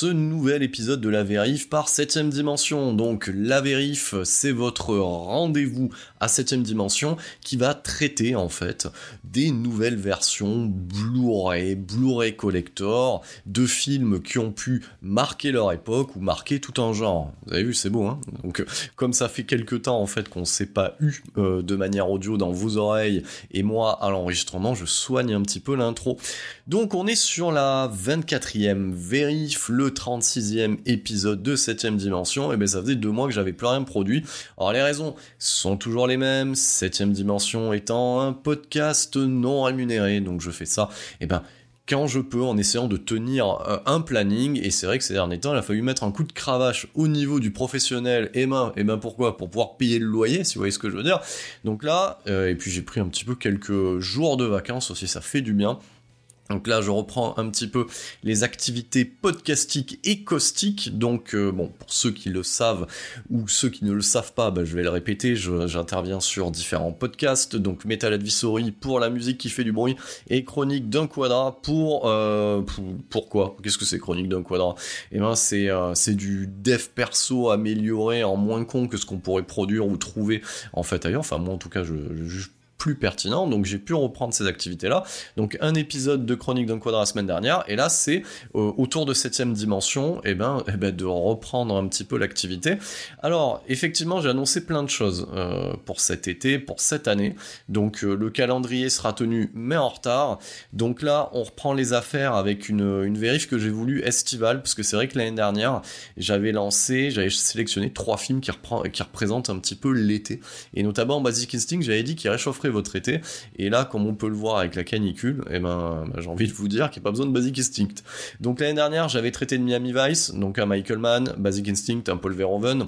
Ce nouvel épisode de la Vérif par 7ème dimension. Donc la Vérif, c'est votre rendez-vous à 7ème dimension qui va traiter en fait des nouvelles versions Blu-ray, Blu-ray Collector de films qui ont pu marquer leur époque ou marquer tout un genre. Vous avez vu, c'est beau, hein Donc comme ça fait quelques temps en fait qu'on s'est pas eu euh, de manière audio dans vos oreilles et moi à l'enregistrement, je soigne un petit peu l'intro. Donc on est sur la 24e vérif, le 36e épisode de 7ème dimension, et ben ça faisait deux mois que j'avais plus rien produit. Alors les raisons sont toujours les mêmes, 7ème dimension étant un podcast non rémunéré, donc je fais ça, et ben quand je peux en essayant de tenir euh, un planning et c'est vrai que ces derniers temps il a fallu mettre un coup de cravache au niveau du professionnel et ben et ben pourquoi? Pour pouvoir payer le loyer si vous voyez ce que je veux dire. Donc là euh, et puis j'ai pris un petit peu quelques jours de vacances aussi ça fait du bien donc là, je reprends un petit peu les activités podcastiques et caustiques. Donc, euh, bon, pour ceux qui le savent ou ceux qui ne le savent pas, bah, je vais le répéter. J'interviens sur différents podcasts. Donc, Metal Advisory pour la musique qui fait du bruit et Chronique d'un quadra pour, euh, pour pourquoi? Qu'est-ce que c'est Chronique d'un quadra? Eh ben, c'est euh, c'est du dev perso amélioré en moins con que ce qu'on pourrait produire ou trouver en fait ailleurs. Enfin, moi, en tout cas, je, je plus pertinent, donc j'ai pu reprendre ces activités-là. Donc un épisode de Chronique d'un quadra la semaine dernière, et là c'est euh, autour de septième dimension, et ben, eh ben de reprendre un petit peu l'activité. Alors effectivement j'ai annoncé plein de choses euh, pour cet été, pour cette année. Donc euh, le calendrier sera tenu mais en retard. Donc là on reprend les affaires avec une, une vérif que j'ai voulu estivale, parce que c'est vrai que l'année dernière j'avais lancé, j'avais sélectionné trois films qui, reprend, qui représentent un petit peu l'été. Et notamment Basic Instinct, j'avais dit qu'il votre été. Et là, comme on peut le voir avec la canicule, eh ben, bah, j'ai envie de vous dire qu'il n'y a pas besoin de Basic Instinct. Donc l'année dernière, j'avais traité de Miami Vice, donc un Michael Mann, Basic Instinct, un Paul Verhoeven.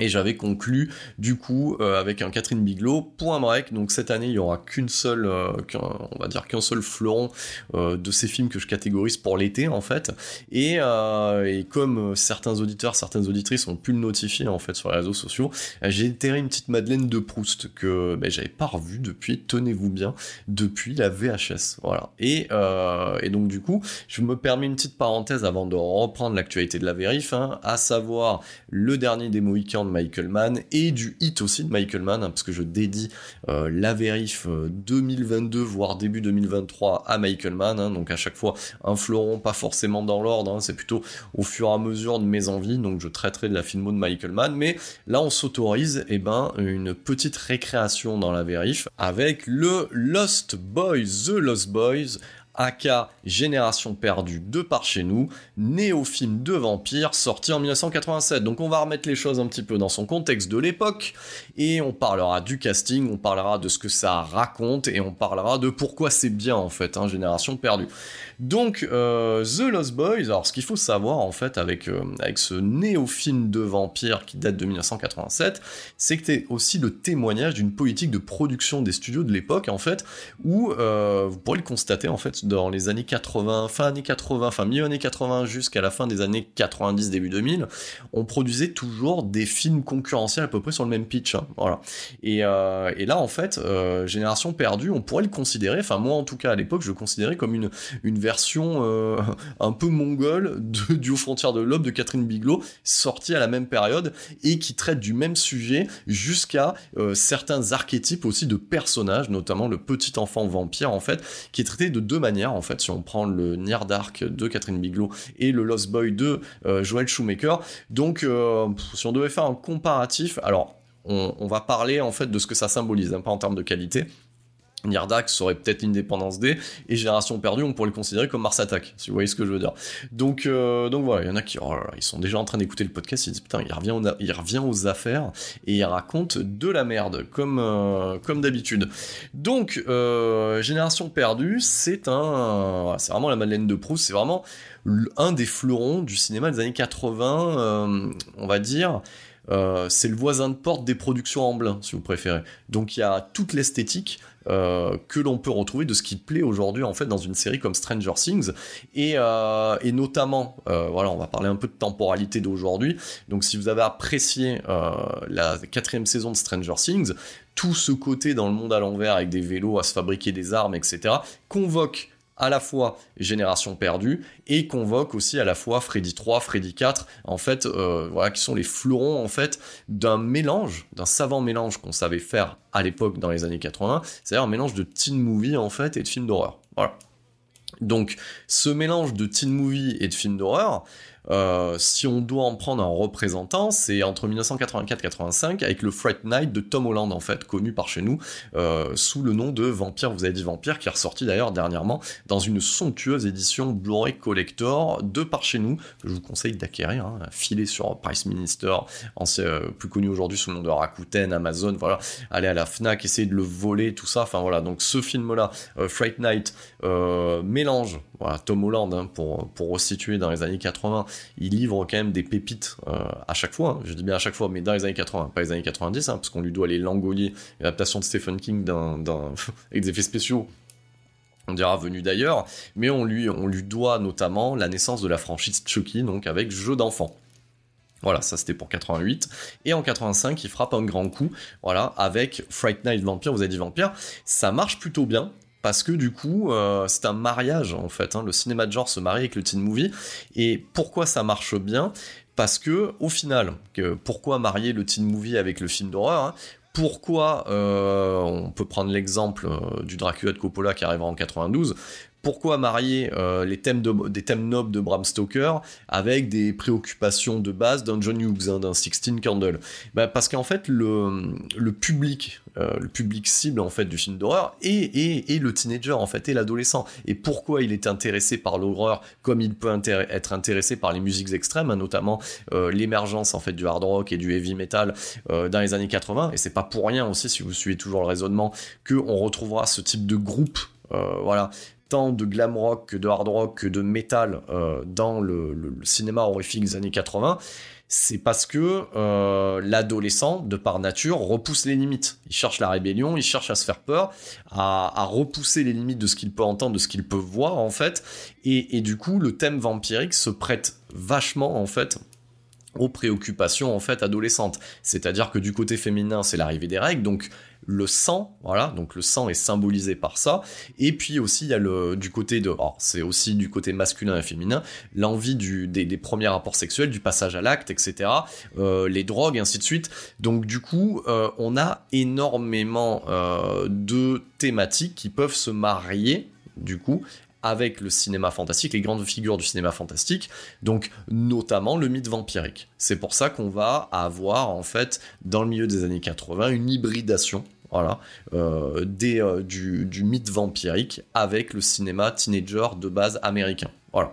Et j'avais conclu du coup euh, avec un Catherine Bigelow point break. Donc cette année il y aura qu'une seule, euh, on va dire qu'un seul fleuron euh, de ces films que je catégorise pour l'été en fait. Et, et comme certains auditeurs, certaines auditrices ont pu le notifier en fait sur les réseaux sociaux, j'ai enterré une petite Madeleine de Proust que ben, j'avais pas revue depuis, tenez-vous bien, depuis la VHS. Voilà. Et, et donc du coup, je me permets une petite parenthèse avant de reprendre l'actualité de la vérif, hein, à savoir le dernier des Mohicans de Michael Mann et du hit aussi de Michael Mann, hein, parce que je dédie euh, la vérif euh, 2022 voire début 2023 à Michael Mann, hein, donc à chaque fois un fleuron, pas forcément dans l'ordre, hein, c'est plutôt au fur et à mesure de mes envies, donc je traiterai de la filmo de Michael Mann, mais là on s'autorise eh ben, une petite récréation dans la vérif avec le Lost Boys, The Lost Boys, aka Génération perdue de par chez nous, néo-film de vampire sorti en 1987. Donc on va remettre les choses un petit peu dans son contexte de l'époque et on parlera du casting, on parlera de ce que ça raconte et on parlera de pourquoi c'est bien en fait, hein, Génération perdue. Donc euh, The Lost Boys, alors ce qu'il faut savoir en fait avec, euh, avec ce néo-film de vampire qui date de 1987, c'est que c'est aussi le témoignage d'une politique de production des studios de l'époque en fait, où euh, vous pourrez le constater en fait dans les années 80, fin années 80, enfin milieu années 80 jusqu'à la fin des années 90, début 2000, on produisait toujours des films concurrentiels à peu près sur le même pitch, hein, voilà. Et, et, là en fait, Génération perdue, on pourrait le considérer, enfin moi en tout cas à l'époque je le considérais comme une, une version euh, un peu mongole de, du Aux frontières de l'aube de Catherine Bigelow, sortie à la même période et qui traite du même sujet jusqu'à euh, certains archétypes aussi de personnages, notamment le petit enfant vampire en fait, qui est traité de deux manières en fait. Si on prend le Nier Dark de Catherine Bigelow et le Lost Boy de euh, Joel Shoemaker, donc si on devait faire un comparatif, alors on, va parler en fait de ce que ça symbolise, hein, pas en termes de qualité. Nirdax serait peut-être l'indépendance D, et Génération Perdue, on pourrait le considérer comme Mars Attack, si vous voyez ce que je veux dire. Donc, euh, donc voilà, il y en a qui oh ils sont déjà en train d'écouter le podcast, ils disent putain, il revient, aux, il revient aux affaires, et il raconte de la merde, comme, euh, comme d'habitude. Donc, euh, Génération Perdue, c'est un... c'est vraiment la Madeleine de Proust, c'est vraiment un des fleurons du cinéma des années 80, on va dire... c'est le voisin de porte des productions Amblin, si vous préférez. Donc il y a toute l'esthétique, euh, que l'on peut retrouver de ce qui plaît aujourd'hui en fait dans une série comme Stranger Things et, euh, notamment euh, on va parler un peu de temporalité d'aujourd'hui donc si vous avez apprécié la quatrième saison de Stranger Things tout ce côté dans le monde à l'envers avec des vélos à se fabriquer des armes etc convoque à la fois Génération perdue et convoque aussi à la fois Freddy 3, Freddy 4, en fait, euh, voilà, qui sont les fleurons en fait d'un mélange, d'un savant mélange qu'on savait faire à l'époque dans les années 80, c'est-à-dire un mélange de teen movie en fait et de films d'horreur. Donc, ce mélange de teen movie et de films d'horreur, euh, si on doit en prendre un représentant, c'est entre 1984-85 avec le Fright Night de Tom Holland en fait, connu par chez nous euh, sous le nom de Vampire, vous avez dit Vampire, qui est ressorti d'ailleurs dernièrement dans une somptueuse édition Blu-ray Collector de par chez nous, que je vous conseille d'acquérir, hein, filé sur Price Minister, euh, plus connu aujourd'hui sous le nom de Rakuten, Amazon, voilà, allez à la Fnac, essayez de le voler, tout ça, enfin voilà, donc ce film-là, Fright Night, mélange, voilà, Tom Holland, hein, pour, pour resituer dans les années 80, il livre quand même des pépites euh, à chaque fois, hein. je dis bien à chaque fois, mais dans les années 80, pas les années 90, hein, parce qu'on lui doit les Langoliers, l'adaptation de Stephen King avec des effets spéciaux on dira venu d'ailleurs, mais on lui, on lui doit notamment la naissance de la franchise Chucky, donc avec Jeu d'enfant. Voilà, ça c'était pour 88. Et en 85, il frappe un grand coup, voilà, avec Fright Night Vampire, vous avez dit Vampire. Ça marche plutôt bien, parce que du coup, euh, c'est un mariage en fait. Hein. Le cinéma de genre se marie avec le teen movie. Et pourquoi ça marche bien? Parce que au final, pourquoi marier le teen movie avec le film d'horreur hein? Pourquoi euh, on peut prendre l'exemple euh, du Dracula de Coppola qui arrivera en 92 pourquoi marier euh, les thèmes des thèmes nobles de Bram Stoker avec des préoccupations de base d'un John Hughes, hein, d'un Sixteen Candle bah, Parce qu'en fait, le, le public, euh, le public cible en fait du film d'horreur est, le teenager en fait, et l'adolescent. Et pourquoi il est intéressé par l'horreur comme il peut être intéressé par les musiques extrêmes, hein, notamment euh, l'émergence en fait du hard rock et du heavy metal dans les années 80. Et c'est pas pour rien aussi, si vous suivez toujours le raisonnement, que on retrouvera ce type de groupe voilà, tant de glam rock que de hard rock que de metal euh, dans le, cinéma horrifique des années 80, c'est parce que euh, l'adolescent, de par nature, repousse les limites. Il cherche la rébellion, il cherche à se faire peur, à, repousser les limites de ce qu'il peut entendre, de ce qu'il peut voir en fait, et, du coup le thème vampirique se prête vachement en fait aux préoccupations en fait adolescentes. C'est-à-dire que du côté féminin, c'est l'arrivée des règles, donc le sang, voilà, donc le sang est symbolisé par ça. Et puis aussi, il y a le, du côté de, c'est aussi du côté masculin et féminin, l'envie des, premiers rapports sexuels, du passage à l'acte, etc. Euh, les drogues, ainsi de suite. Donc du coup, euh, on a énormément euh, de thématiques qui peuvent se marier, du coup, avec le cinéma fantastique, les grandes figures du cinéma fantastique, donc notamment le mythe vampirique. C'est pour ça qu'on va avoir en fait dans le milieu des années 80 une hybridation voilà, euh, des, euh, du, du, mythe vampirique avec le cinéma teenager de base américain. Voilà.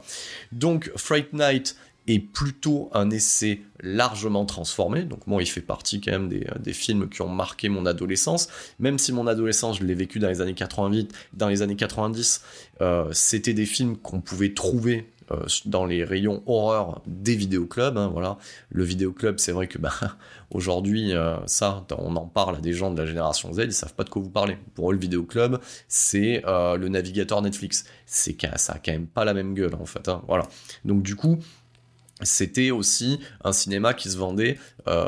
Donc Fright Night est plutôt un essai largement transformé. Donc moi, il fait partie quand même des, des, films qui ont marqué mon adolescence. Même si mon adolescence, je l'ai vécu dans les années 88, dans les années 90, euh, c'était des films qu'on pouvait trouver euh, dans les rayons horreur des vidéoclubs. Hein, voilà. Le vidéoclub, c'est vrai que bah, aujourd'hui, euh, ça, on en parle à des gens de la génération Z, ils savent pas de quoi vous parlez. Pour eux, le vidéoclub, c'est euh, le navigateur Netflix. C'est ça a quand même pas la même gueule en fait. Hein, voilà. Donc du coup, c'était aussi un cinéma qui se vendait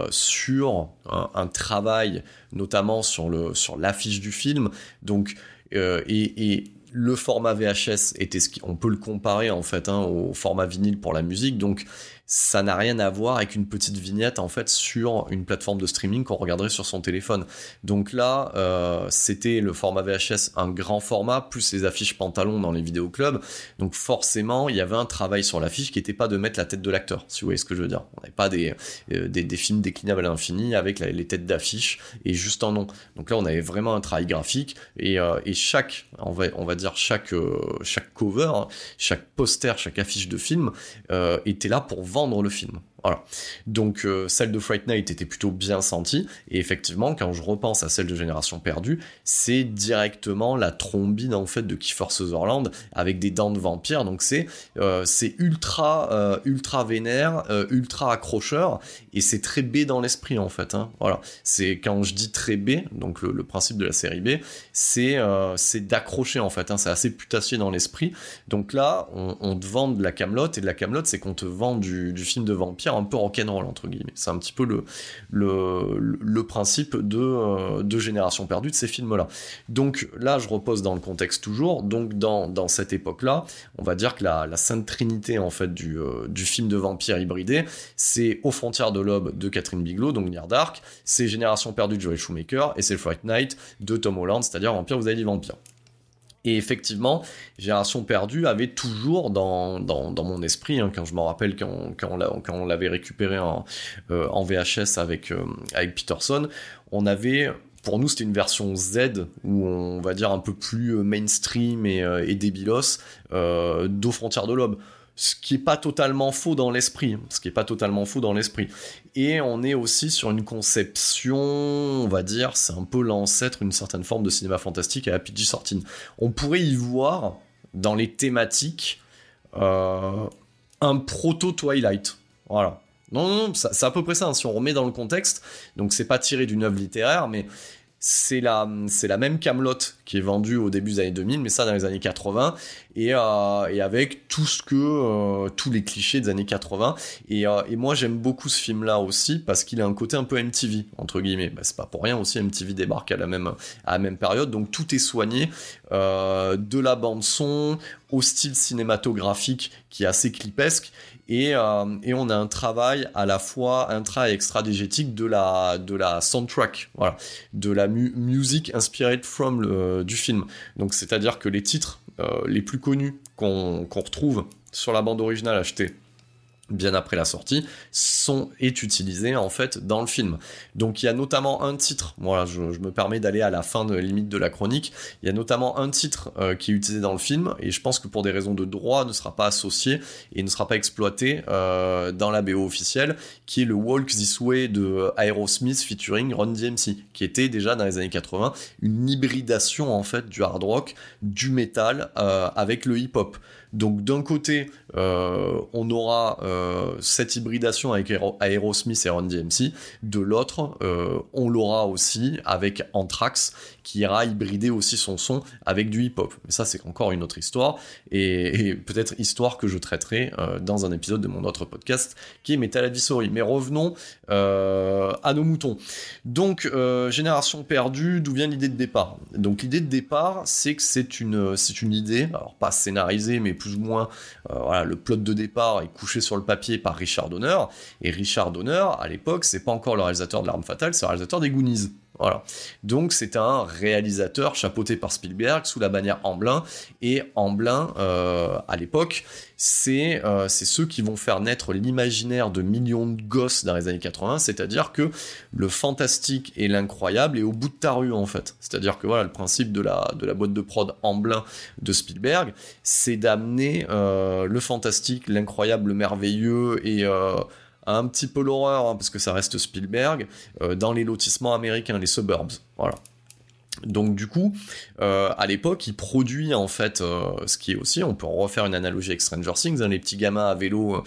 sur un, travail, notamment sur le sur l'affiche du film. Donc euh, et, et, le format VHS était ce qu'on peut le comparer en fait hein, au format vinyle pour la musique. Donc ça n'a rien à voir avec une petite vignette en fait sur une plateforme de streaming qu'on regarderait sur son téléphone. Donc là, euh, c'était le format VHS, un grand format, plus les affiches pantalons dans les vidéoclubs. Donc forcément, il y avait un travail sur l'affiche qui n'était pas de mettre la tête de l'acteur, si vous voyez ce que je veux dire. On n'avait pas des, euh, des, des, films déclinables à l'infini avec les têtes d'affiche et juste en nom. Donc là, on avait vraiment un travail graphique et, euh, et chaque, on va, on va dire chaque, chaque cover, hein, chaque poster, chaque affiche de film était là pour vendre vendre le film. Voilà. Donc euh, celle de Fright Night était plutôt bien sentie, et effectivement, quand je repense à celle de Génération Perdue, c'est directement la trombine en fait de Kiefer Sutherland avec des dents de vampire. Donc c'est euh, ultra euh, ultra vénère, ultra accrocheur, et c'est très B dans l'esprit en fait. Hein. Voilà. C'est quand je dis très B, donc le, principe de la série B, c'est c'est d'accrocher en fait. Hein. C'est assez putassier dans l'esprit. Donc là, on, on, te vend de la camelote, et de la camelote, c'est qu'on te vend du, du film de vampire un peu rock'n'roll entre guillemets. C'est un petit peu le, le, principe de, euh, de Génération Perdue de ces films-là. Donc là, je repose dans le contexte toujours. Donc dans, cette époque-là, on va dire que la, sainte trinité en fait du, euh, film de vampire hybridé, c'est Aux frontières de l'aube de Catherine Bigelow, donc Near Dark, c'est Génération Perdue de Joel Shoemaker, et c'est Fright Night de Tom Holland, c'est-à-dire Vampire, vous avez dit Vampire. Et effectivement, Génération Perdue avait toujours dans, mon esprit, hein, quand je me rappelle quand, on l'avait récupéré en, euh, VHS avec, euh, avec Peterson, on avait pour nous, c'était une version Z, où on va dire un peu plus mainstream et, euh, débilos, euh, frontières de l'aube ce qui est pas totalement faux dans l'esprit, ce qui est pas totalement faux dans l'esprit. Et on est aussi sur une conception, on va dire, c'est un peu l'ancêtre, une certaine forme de cinéma fantastique à la PG Sortine. On pourrait y voir dans les thématiques euh, un proto Twilight, voilà. Non, non, c'est à peu près ça. Hein, si on remet dans le contexte, donc c'est pas tiré d'une œuvre littéraire, mais c'est la, c'est la même Camelot qui est vendue au début des années 2000, mais ça dans les années 80, et, euh, et avec tout ce que, euh, tous les clichés des années 80. Et, euh, et moi j'aime beaucoup ce film-là aussi parce qu'il a un côté un peu MTV entre guillemets. Bah, c'est pas pour rien aussi MTV débarque à la même, à la même période, donc tout est soigné, de la bande son au style cinématographique qui est assez clipesque et, euh, et, on a un travail à la fois intra et extra-digétique de la, de la soundtrack, voilà, de la mu music inspired from du film. Donc c'est-à-dire que les titres euh, les plus connus qu'on qu retrouve sur la bande originale achetée bien après la sortie, sont, est utilisé en fait dans le film. Donc il y a notamment un titre, je, me permets d'aller à la fin de limite de la chronique, il y a notamment un titre euh, qui est utilisé dans le film, et je pense que pour des raisons de droit ne sera pas associé et ne sera pas exploité euh, dans la BO officielle, qui est le Walk This Way de Aerosmith featuring Ron DMC, qui était déjà dans les années 80 une hybridation en fait du hard rock, du metal euh, avec le hip-hop. Donc d'un côté, euh, on aura euh, cette hybridation avec Aerosmith et Run DMC, de l'autre, euh, on l'aura aussi avec Anthrax, qui ira hybrider aussi son son avec du hip-hop. Mais ça, c'est encore une autre histoire, et, peut-être histoire que je traiterai euh, dans un épisode de mon autre podcast, qui est Metal Advisory. Mais revenons euh, à nos moutons. Donc, euh, Génération perdue, d'où vient l'idée de départ? Donc l'idée de départ, c'est que c'est une, idée, alors pas scénarisée, mais plus ou moins, le plot de départ est couché sur le papier par Richard Donner, et Richard Donner, à l'époque, c'est pas encore le réalisateur de L'Arme Fatale, c'est le réalisateur des Goonies. Voilà. Donc c'est un réalisateur chapeauté par Spielberg sous la bannière Amblin. Et Amblin, euh, à l'époque, c'est euh, c'est ceux qui vont faire naître l'imaginaire de millions de gosses dans les années 80. C'est-à-dire que le fantastique et l'incroyable est au bout de ta rue en fait. C'est-à-dire que voilà le principe de la de la boîte de prod Amblin de Spielberg, c'est d'amener euh, le fantastique, l'incroyable, le merveilleux et un petit peu l'horreur, hein, parce que ça reste Spielberg, euh, dans les lotissements américains, les suburbs. Donc du coup, euh, à l'époque, il produit en fait euh, ce qui est aussi, on peut en refaire une analogie avec Stranger Things, hein, les petits gamins à vélo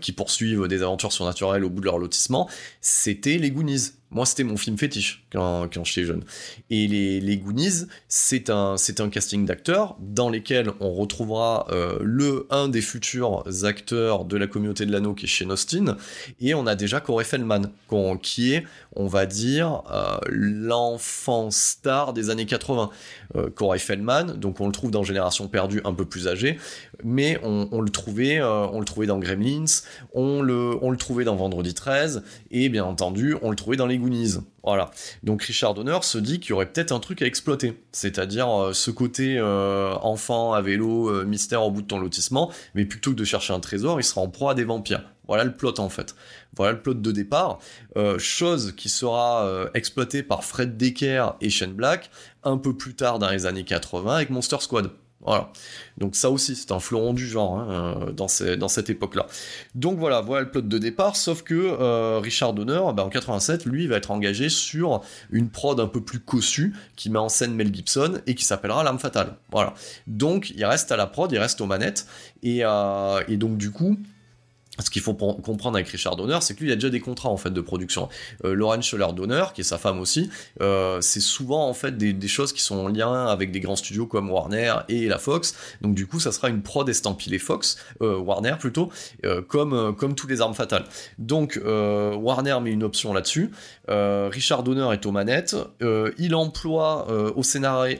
qui poursuivent des aventures surnaturelles au bout de leur lotissement, c'était les Goonies. Moi, c'était mon film fétiche quand, quand j'étais jeune. Et les, les Goonies, c'est un, un casting d'acteurs dans lesquels on retrouvera euh, le un des futurs acteurs de la communauté de l'anneau qui est Shane Austin, et on a déjà Corey Feldman, qui est, on va dire, euh, l'enfant star des années 80. Euh, Corey Feldman, donc on le trouve dans Génération perdue, un peu plus âgé, mais on, on le trouvait, euh, on le trouvait dans Gremlins, on le, on le trouvait dans Vendredi 13, et bien entendu, on le trouvait dans les Voilà. Donc Richard Donner se dit qu'il y aurait peut-être un truc à exploiter, c'est-à-dire euh, ce côté euh, enfant à vélo, euh, mystère au bout de ton lotissement, mais plutôt que de chercher un trésor, il sera en proie à des vampires. Voilà le plot en fait. Voilà le plot de départ. chose qui sera exploitée par Fred Decker et Shane Black un peu plus tard dans les années 80 avec Monster Squad. Voilà. Donc ça aussi, c'est un fleuron du genre hein, euh, dans, cette époque-là. Donc voilà, voilà le plot de départ, sauf que euh, Richard Donner, ben, en 87, lui, va être engagé sur une prod un peu plus cossue, qui met en scène Mel Gibson, et qui s'appellera L'Arme Fatale. Voilà. Donc il reste à la prod, il reste aux manettes, et, euh, et donc du coup, ce qu'il faut comprendre avec Richard Donner, c'est que lui, a déjà des contrats en fait de production. Euh, Lauren Scholler Donner, qui est sa femme aussi, euh, c'est souvent en fait des, choses qui sont en lien avec des grands studios comme Warner et la Fox. Donc du coup, ça sera une prod estampillée Fox, euh, Warner plutôt, comme comme tous les armes fatales. Donc Warner met une option là-dessus. Richard Donner est aux manettes. il emploie au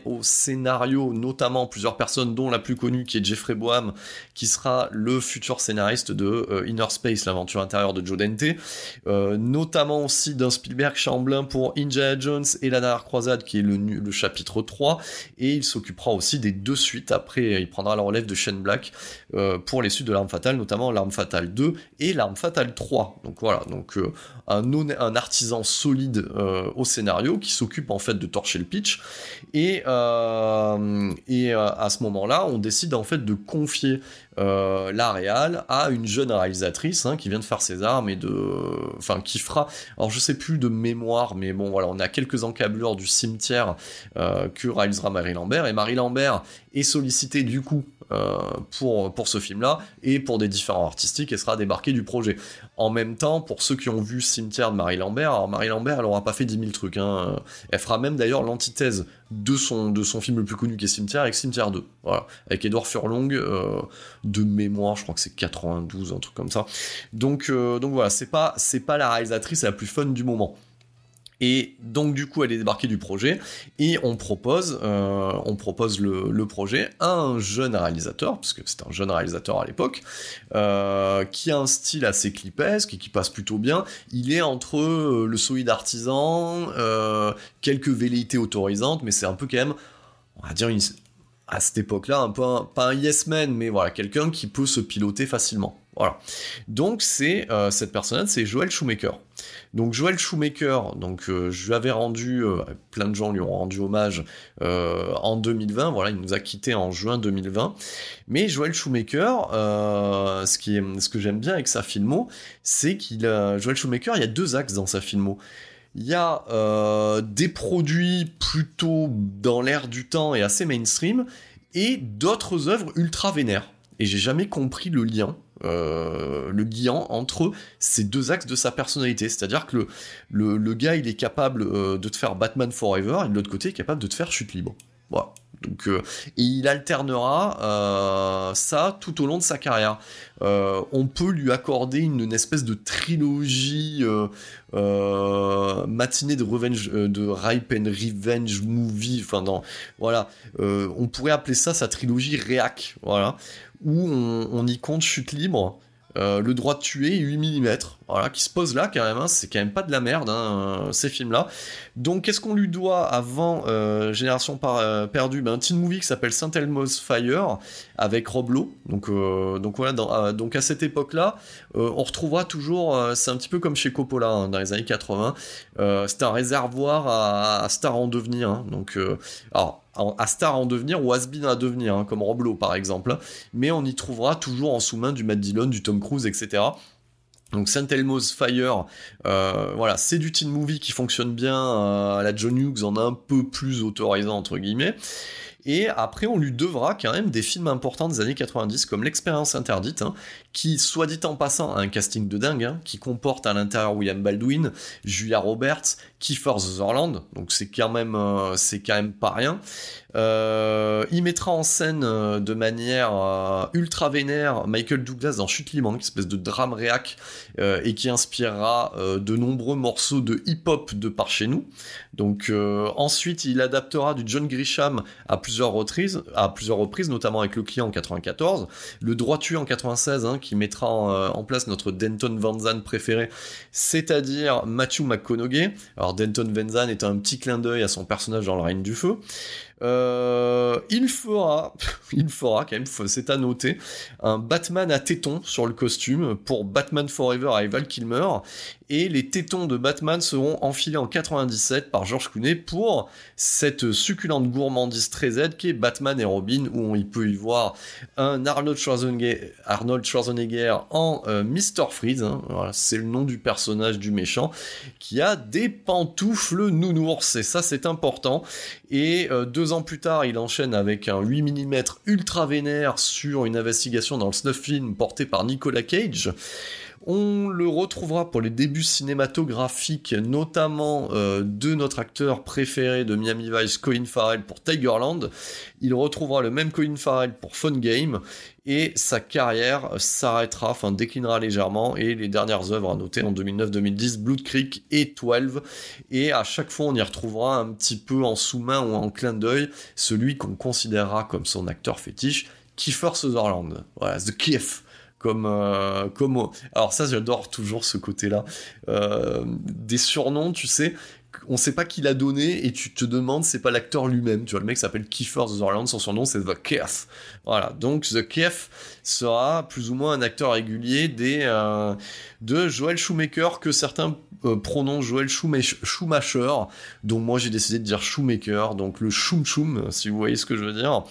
au scénario notamment plusieurs personnes, dont la plus connue qui est Jeffrey Boham, qui sera le futur scénariste de Inner Space, l'aventure intérieure de Joe Dante, euh, notamment aussi d'un Spielberg Chamblin pour Indiana Jones et la dernière croisade, qui est le, chapitre 3, et il s'occupera aussi des deux suites. Après, il prendra la relève de Shane Black euh, pour les suites de l'arme fatale, notamment l'arme fatale 2 et l'arme fatale 3. Donc voilà, donc euh, un, artisan solide au scénario qui s'occupe en fait de torcher le pitch, et à ce moment-là, on décide en fait de confier euh, la réal à une jeune réalisatrice hein, qui vient de faire ses armes et de, enfin qui fera, alors je sais plus de mémoire, mais bon voilà, on a quelques encablures du cimetière euh, que réalisera Marie Lambert. Et Marie Lambert est sollicitée du coup pour, pour ce film-là et pour des différents artistiques et sera débarquée du projet. En même temps, pour ceux qui ont vu Cimetière de Marie Lambert, alors Marie Lambert, elle aura pas fait 10 000 trucs. Hein. Elle fera même d'ailleurs l'antithèse de son, de son film le plus connu qui est Cimetière avec Cimetière 2. Voilà. Avec Edouard Furlong, euh, de mémoire, je crois que c'est 92, un truc comme ça. Donc, euh, donc voilà, c'est pas, c'est pas la réalisatrice la plus fun du moment. Et donc du coup, elle est débarquée du projet et on propose, euh, le, projet à un jeune réalisateur, parce que c'est un jeune réalisateur à l'époque, euh, qui a un style assez clipesque et qui passe plutôt bien. Il est entre euh, le solide artisan, quelques velléités autorisantes, mais c'est un peu quand même, on va dire à cette époque-là, un peu pas un yes man, mais voilà, quelqu'un qui peut se piloter facilement. Voilà. Donc c'est cette personne, c'est Joel Shoemaker. Donc Joel Shoemaker, donc euh, je lui avais rendu, euh, plein de gens lui ont rendu hommage euh, en 2020, voilà, il nous a quitté en juin 2020. Mais Joel Shoemaker, ce, qui ce que j'aime bien avec sa filmo, c'est qu'il a, Joel Shoemaker, il y a deux axes dans sa filmo. Il y a des produits plutôt dans l'air du temps et assez mainstream, et d'autres œuvres ultra vénères. Et j'ai jamais compris le lien euh, le guiant entre ces deux axes de sa personnalité. C'est-à-dire que le, le, gars, il est capable euh, de te faire Batman Forever, et de l'autre côté, il est capable de te faire Chute Libre. Voilà. Donc, euh, il alternera ça tout au long de sa carrière. on peut lui accorder une, espèce de trilogie matinée de revenge, de Ripe and Revenge movie. Enfin, dans, voilà, on pourrait appeler ça sa trilogie réac. Voilà, où on, y compte chute libre, euh, le droit de tuer 8 mm, voilà, qui se pose là quand même, hein, c'est quand même pas de la merde, hein, ces films-là. Donc qu'est-ce qu'on lui doit avant euh, Génération perdue? Ben, Un teen movie qui s'appelle Saint Elmo's Fire, avec Rob Lowe. Donc, voilà, donc à cette époque-là, on retrouvera toujours, c'est un petit peu comme chez Coppola hein, dans les années 80, c'est un réservoir à, star en devenir. donc, alors, à star en devenir ou has-been à devenir, hein, comme Roblo par exemple. Mais on y trouvera toujours en sous-main du Matt Dillon, du Tom Cruise, etc. Donc Saint Elmo's Fire, euh, voilà, c'est du teen movie qui fonctionne bien. Euh, la John Hughes en un peu plus autorisant entre guillemets. Et après, on lui devra quand même des films importants des années 90, comme L'Expérience Interdite, hein, qui, soit dit en passant, a un casting de dingue, hein, qui comporte à l'intérieur William Baldwin, Julia Roberts, Kiefer Sutherland, donc c'est quand même, euh, c'est quand même pas rien. Euh, il mettra en scène euh, de manière ultra vénère Michael Douglas dans Chute libre, une espèce de drame réac, et qui inspirera de nombreux morceaux de hip-hop de par chez nous. Donc ensuite, il adaptera du John Grisham à plusieurs reprises, à plusieurs reprises, notamment avec le client en 94, le droit tué en 96, hein, qui mettra en, place notre Denton Van Zandt préféré, c'est-à-dire Matthew McConaughey. Alors Denton Van Zandt est un petit clin d'œil à son personnage dans Le Règne du Feu. Euh, il fera, il fera quand même, c'est à noter, un Batman à tétons sur le costume pour Batman Forever avec Val Kilmer et les tétons de Batman seront enfilés en 97 par George Clooney pour cette succulente gourmandise très Z qui est Batman et Robin, où on peut y voir un Arnold Schwarzenegger, en euh, Mr. Freeze, hein. c'est le nom du personnage du méchant, qui a des pantoufles nounours, et ça c'est important. Et euh, deux ans plus tard, il enchaîne avec un 8 mm ultra vénère sur une investigation dans le snuff film porté par Nicolas Cage. On le retrouvera pour les débuts cinématographiques, notamment euh, de notre acteur préféré de Miami Vice, Colin Farrell pour Tigerland. Il retrouvera le même Colin Farrell pour Fun Game et sa carrière s'arrêtera, enfin déclinera légèrement. Et les dernières œuvres à noter en 2009-2010, Blood Creek et 12 et à chaque fois on y retrouvera un petit peu en sous-main ou en clin d'œil celui qu'on considérera comme son acteur fétiche, Kiefer Sutherland. Voilà, The Kiff comme euh, comme alors ça j'adore toujours ce côté-là. Euh, des surnoms tu sais on sait pas qui l'a donné et tu te demandes c'est pas l'acteur lui-même. Tu vois le mec s'appelle Kiefer Sutherland son surnom c'est The Kiff voilà donc The Kiff sera plus ou moins un acteur régulier euh, de Joel Shoemaker que certains prononcent Joel Schumacher donc moi j'ai décidé de dire Shoemaker donc le Schum Schum si vous voyez ce que je veux dire.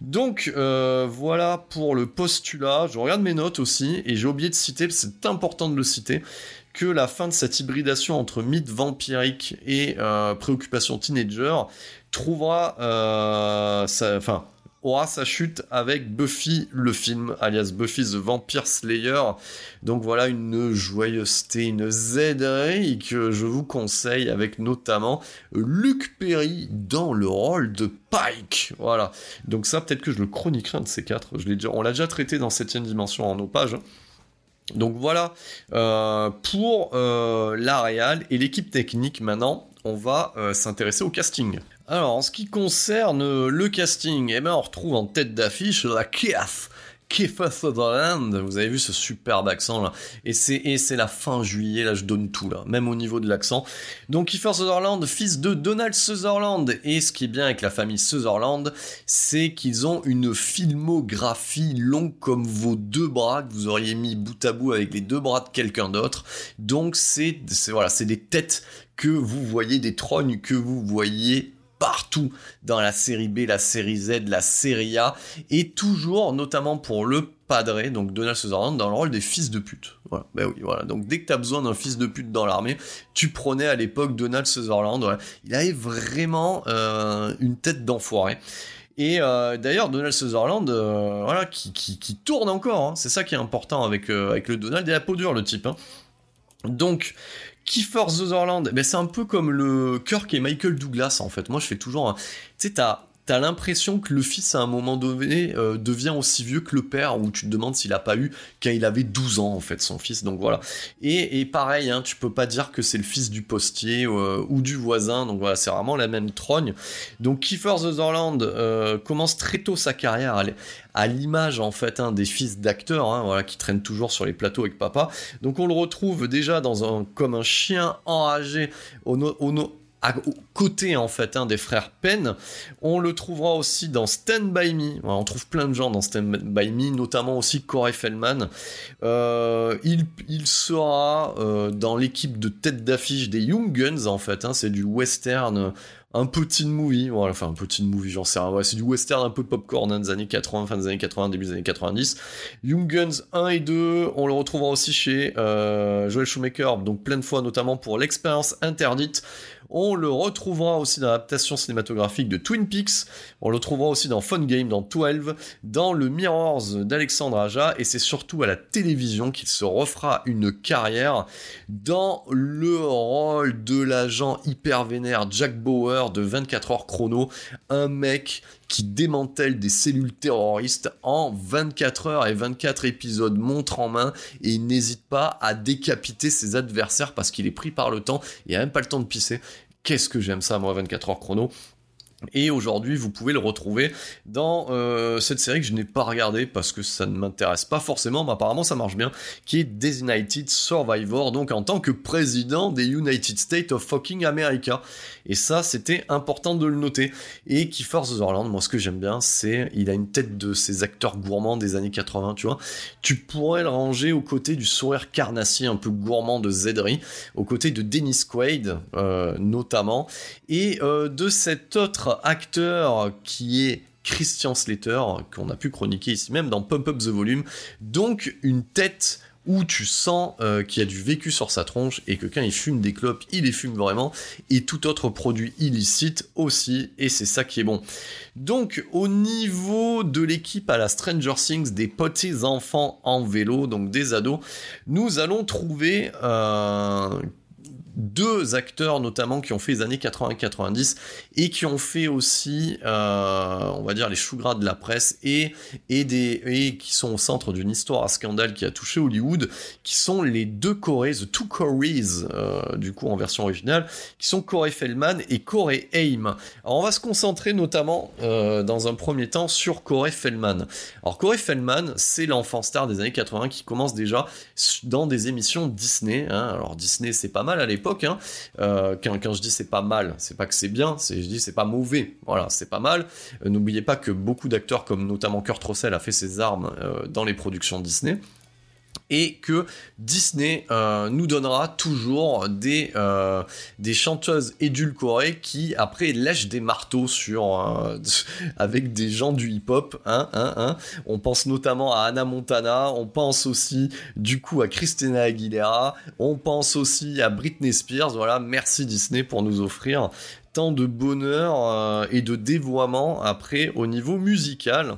Donc euh, voilà pour le postulat. Je regarde mes notes aussi et j'ai oublié de citer, c'est important de le citer, que la fin de cette hybridation entre mythe vampirique et euh, préoccupation teenager trouvera, euh, enfin aura sa chute avec Buffy le film, alias Buffy the Vampire Slayer. Donc voilà une joyeuseté, une zèderie que je vous conseille avec notamment Luc Perry dans le rôle de Pike. Voilà. Donc ça peut-être que je le chroniquerai un de ces quatre. Je déjà, on l'a déjà traité dans 7 dimension en nos pages. Donc voilà euh, pour euh, la réal et l'équipe technique maintenant on va euh, s'intéresser au casting. Alors, en ce qui concerne le casting, eh ben, on retrouve en tête d'affiche la Keith. Kiefer Sutherland, vous avez vu ce superbe accent là, et c'est et c'est la fin juillet là, je donne tout là, même au niveau de l'accent. Donc Kiefer Sutherland, fils de Donald Sutherland, et ce qui est bien avec la famille Sutherland, c'est qu'ils ont une filmographie longue comme vos deux bras que vous auriez mis bout à bout avec les deux bras de quelqu'un d'autre. Donc c'est voilà, c'est des têtes que vous voyez, des trognes que vous voyez partout dans la série B, la série Z, la série A, et toujours, notamment pour le padré, donc Donald Sutherland, dans le rôle des fils de pute. Ben oui, voilà. Donc dès que t'as besoin d'un fils de pute dans l'armée, tu prenais à l'époque Donald Sutherland. Il avait vraiment euh, une tête d'enfoiré. Et euh, d'ailleurs, Donald Sutherland, euh, voilà, qui, qui, tourne encore. Hein. C'est ça qui est important avec, avec le Donald et la peau dure, le type. Hein. Donc, Kiefer Sutherland, ben c'est un peu comme le Kirk et Michael Douglas en fait. Moi je fais toujours, tu t'as t'as l'impression que le fils à un moment donné euh, devient aussi vieux que le père, où tu te demandes s'il a pas eu quand il avait 12 ans en fait son fils. Donc voilà. Et, pareil, hein, tu peux pas dire que c'est le fils du postier euh, ou du voisin. Donc voilà, c'est vraiment la même trogne. Donc Kiefer Sutherland euh, commence très tôt sa carrière à l'image en fait hein, des fils d'acteurs, hein, voilà, qui traînent toujours sur les plateaux avec papa. Donc on le retrouve déjà dans un comme un chien enragé au, au, côté en fait hein, des frères Penn. On le trouvera aussi dans Stand By Me. On trouve plein de gens dans Stand By Me, notamment aussi Corey Feldman. Euh, il, sera euh, dans l'équipe de tête d'affiche des Young Guns en fait. C'est du western un petit movie, voilà, enfin un petit movie, j'en sais rien, c'est du western un peu popcorn hein, des années 80, fin des années 80, début des années 90. Young Guns 1 et 2, on le retrouvera aussi chez euh, Joel Shoemaker, donc plein de fois notamment pour l'expérience interdite. On le retrouvera aussi dans l'adaptation cinématographique de Twin Peaks. On le trouvera aussi dans Fun Game, dans 12, dans le Mirrors d'Alexandre Aja. Et c'est surtout à la télévision qu'il se refera une carrière dans le rôle de l'agent hyper vénère Jack Bauer de 24 heures chrono. Un mec qui démantèle des cellules terroristes en 24 heures et 24 épisodes montre en main et il n'hésite pas à décapiter ses adversaires parce qu'il est pris par le temps, il a même pas le temps de pisser. Qu'est-ce que j'aime ça moi 24 heures chrono? Et aujourd'hui, vous pouvez le retrouver dans euh, cette série que je n'ai pas regardée parce que ça ne m'intéresse pas forcément, mais apparemment ça marche bien, qui est Designated Survivor, donc en tant que président des United States of fucking America. Et ça, c'était important de le noter. Et Kiefer Sutherland, moi ce que j'aime bien, c'est il a une tête de ces acteurs gourmands des années 80, tu vois. Tu pourrais le ranger aux côtés du sourire carnassier un peu gourmand de Zedri, aux côtés de Dennis Quaid euh, notamment, et euh, de cet autre acteur qui est Christian Slater, qu'on a pu chroniquer ici même dans Pump Up the Volume. Donc une tête où tu sens euh, qu'il y a du vécu sur sa tronche et que quand il fume des clopes, il les fume vraiment, et tout autre produit illicite aussi, et c'est ça qui est bon. Donc au niveau de l'équipe à la Stranger Things, des petits enfants en vélo, donc des ados, nous allons trouver euh, deux acteurs notamment qui ont fait les années 80-90 et qui ont fait aussi, euh, on va dire, les choux gras de la presse et, et, des, et qui sont au centre d'une histoire à scandale qui a touché Hollywood, qui sont les deux Corées, The Two Coreys, euh, du coup en version originale, qui sont Corey Feldman et Corey Haim. Alors on va se concentrer notamment euh, dans un premier temps sur Corey Feldman. Alors Corey Feldman, c'est l'enfant star des années 80 qui commence déjà dans des émissions Disney. Hein. Alors Disney c'est pas mal à l'époque Hein. Euh, quand, je dis c'est pas mal, c'est pas que c'est bien, c'est je dis c'est pas mauvais. Voilà, c'est pas mal. Euh, n'oubliez pas que beaucoup d'acteurs, comme notamment Kurt Russell, a fait ses armes euh, dans les productions Disney et que Disney euh, nous donnera toujours des, euh, des chanteuses édulcorées qui après lèchent des marteaux sur euh, avec des gens du hip-hop. Hein, hein, hein. On pense notamment à Anna Montana, on pense aussi du coup à Christina Aguilera, on pense aussi à Britney Spears. Voilà, merci Disney pour nous offrir de bonheur euh, et de dévoiement après au niveau musical.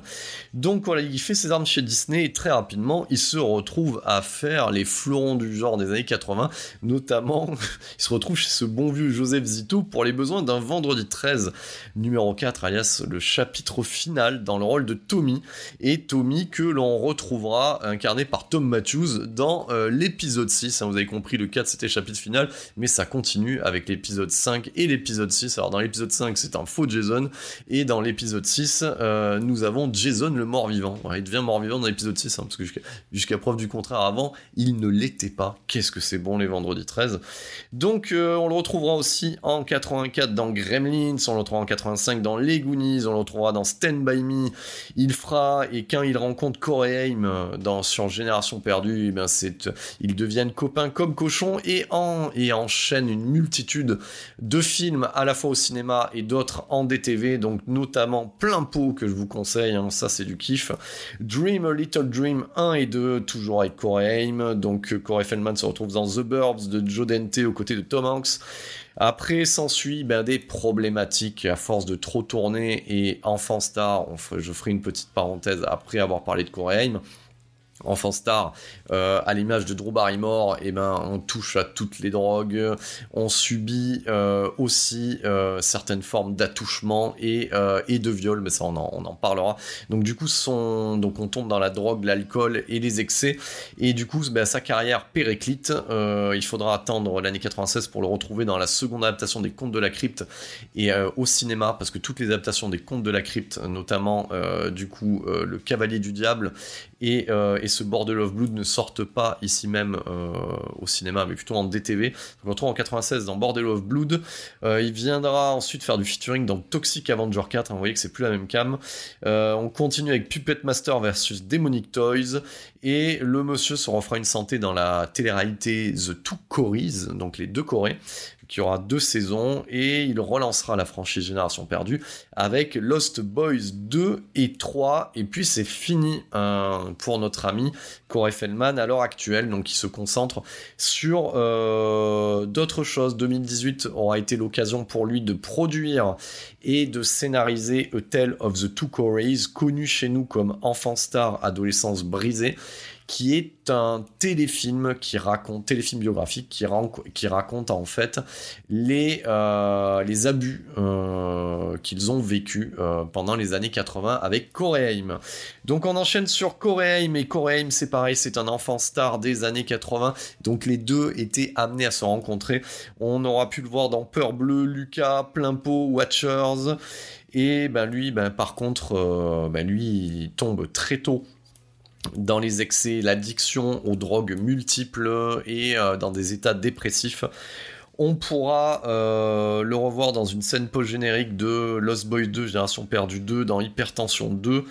Donc voilà, il fait ses armes chez Disney et très rapidement il se retrouve à faire les fleurons du genre des années 80, notamment il se retrouve chez ce bon vieux Joseph Zito pour les besoins d'un vendredi 13 numéro 4 alias le chapitre final dans le rôle de Tommy et Tommy que l'on retrouvera incarné par Tom Matthews dans euh, l'épisode 6. Hein, vous avez compris, le 4 c'était chapitre final, mais ça continue avec l'épisode 5 et l'épisode 6 alors dans l'épisode 5, c'est un faux Jason. Et dans l'épisode 6, euh, nous avons Jason le mort-vivant. il devient mort-vivant dans l'épisode 6, hein, parce que jusqu'à preuve du contraire, avant, il ne l'était pas. Qu'est-ce que c'est bon les vendredis 13. Donc euh, on le retrouvera aussi en 84 dans Gremlins, on le retrouvera en 85 dans Les Goonies, on le retrouvera dans Stand By Me. Il fera, et quand il rencontre Corey Haim euh, dans, sur Génération Perdue, eh ben c'est, ils deviennent copains comme cochons et, en, et enchaînent une multitude de films à la fois au cinéma et d'autres en DTV, donc notamment plein pot que je vous conseille, hein, ça c'est du kiff. Dream a Little Dream 1 et 2, toujours avec Corey Haim, donc euh, Corey Feldman se retrouve dans The Burbs de Joe Dante aux côtés de Tom Hanks. Après s'ensuit ben, des problématiques à force de trop tourner et enfant star, je ferai une petite parenthèse après avoir parlé de Corey Haim enfant star, euh, à l'image de Drew Barrymore, eh ben on touche à toutes les drogues, on subit euh, aussi euh, certaines formes d'attouchement et, de viol, mais ça on en, parlera. Donc du coup on tombe dans la drogue, l'alcool et les excès, et du coup ben, sa carrière périclite. il faudra attendre l'année 96 pour le retrouver dans la seconde adaptation des Contes de la Crypte et au cinéma, parce que toutes les adaptations des Contes de la Crypte, notamment du coup le Cavalier du Diable et, et ce Border of Blood ne sortent pas ici même euh, au cinéma, mais plutôt en DTV. Donc on retrouve en 96 dans Border of Blood. Euh, il viendra ensuite faire du featuring dans Toxic Avenger 4. Hein, vous voyez que c'est plus la même cam. Euh, on continue avec Puppet Master versus Demonic Toys. Et le monsieur se refera une santé dans la télé-réalité The Two Corées, donc les deux Corées, qui aura deux saisons et il relancera la franchise Génération Perdue avec Lost Boys 2 et 3 et puis c'est fini hein, pour notre ami Corey Feldman à l'heure actuelle. Donc il se concentre sur euh, d'autres choses. 2018 aura été l'occasion pour lui de produire et de scénariser A Tale of the Two Corées connu chez nous comme Enfant Star Adolescence brisée qui est un téléfilm qui raconte, téléfilm biographique qui, raconte en fait les, euh, abus euh, qu'ils ont vécu euh, pendant les années 80 avec Corey Donc on enchaîne sur Corey et Corey c'est pareil, c'est un enfant star des années 80, donc les deux étaient amenés à se rencontrer. On aura pu le voir dans Peur Bleu, Lucas, Plein Watchers. Et ben lui, ben par contre, ben lui, il tombe très tôt dans les excès, l'addiction aux drogues multiples et euh, dans des états dépressifs. On pourra euh, le revoir dans une scène post-générique de Lost Boys 2, Génération Perdue 2, dans Hypertension 2,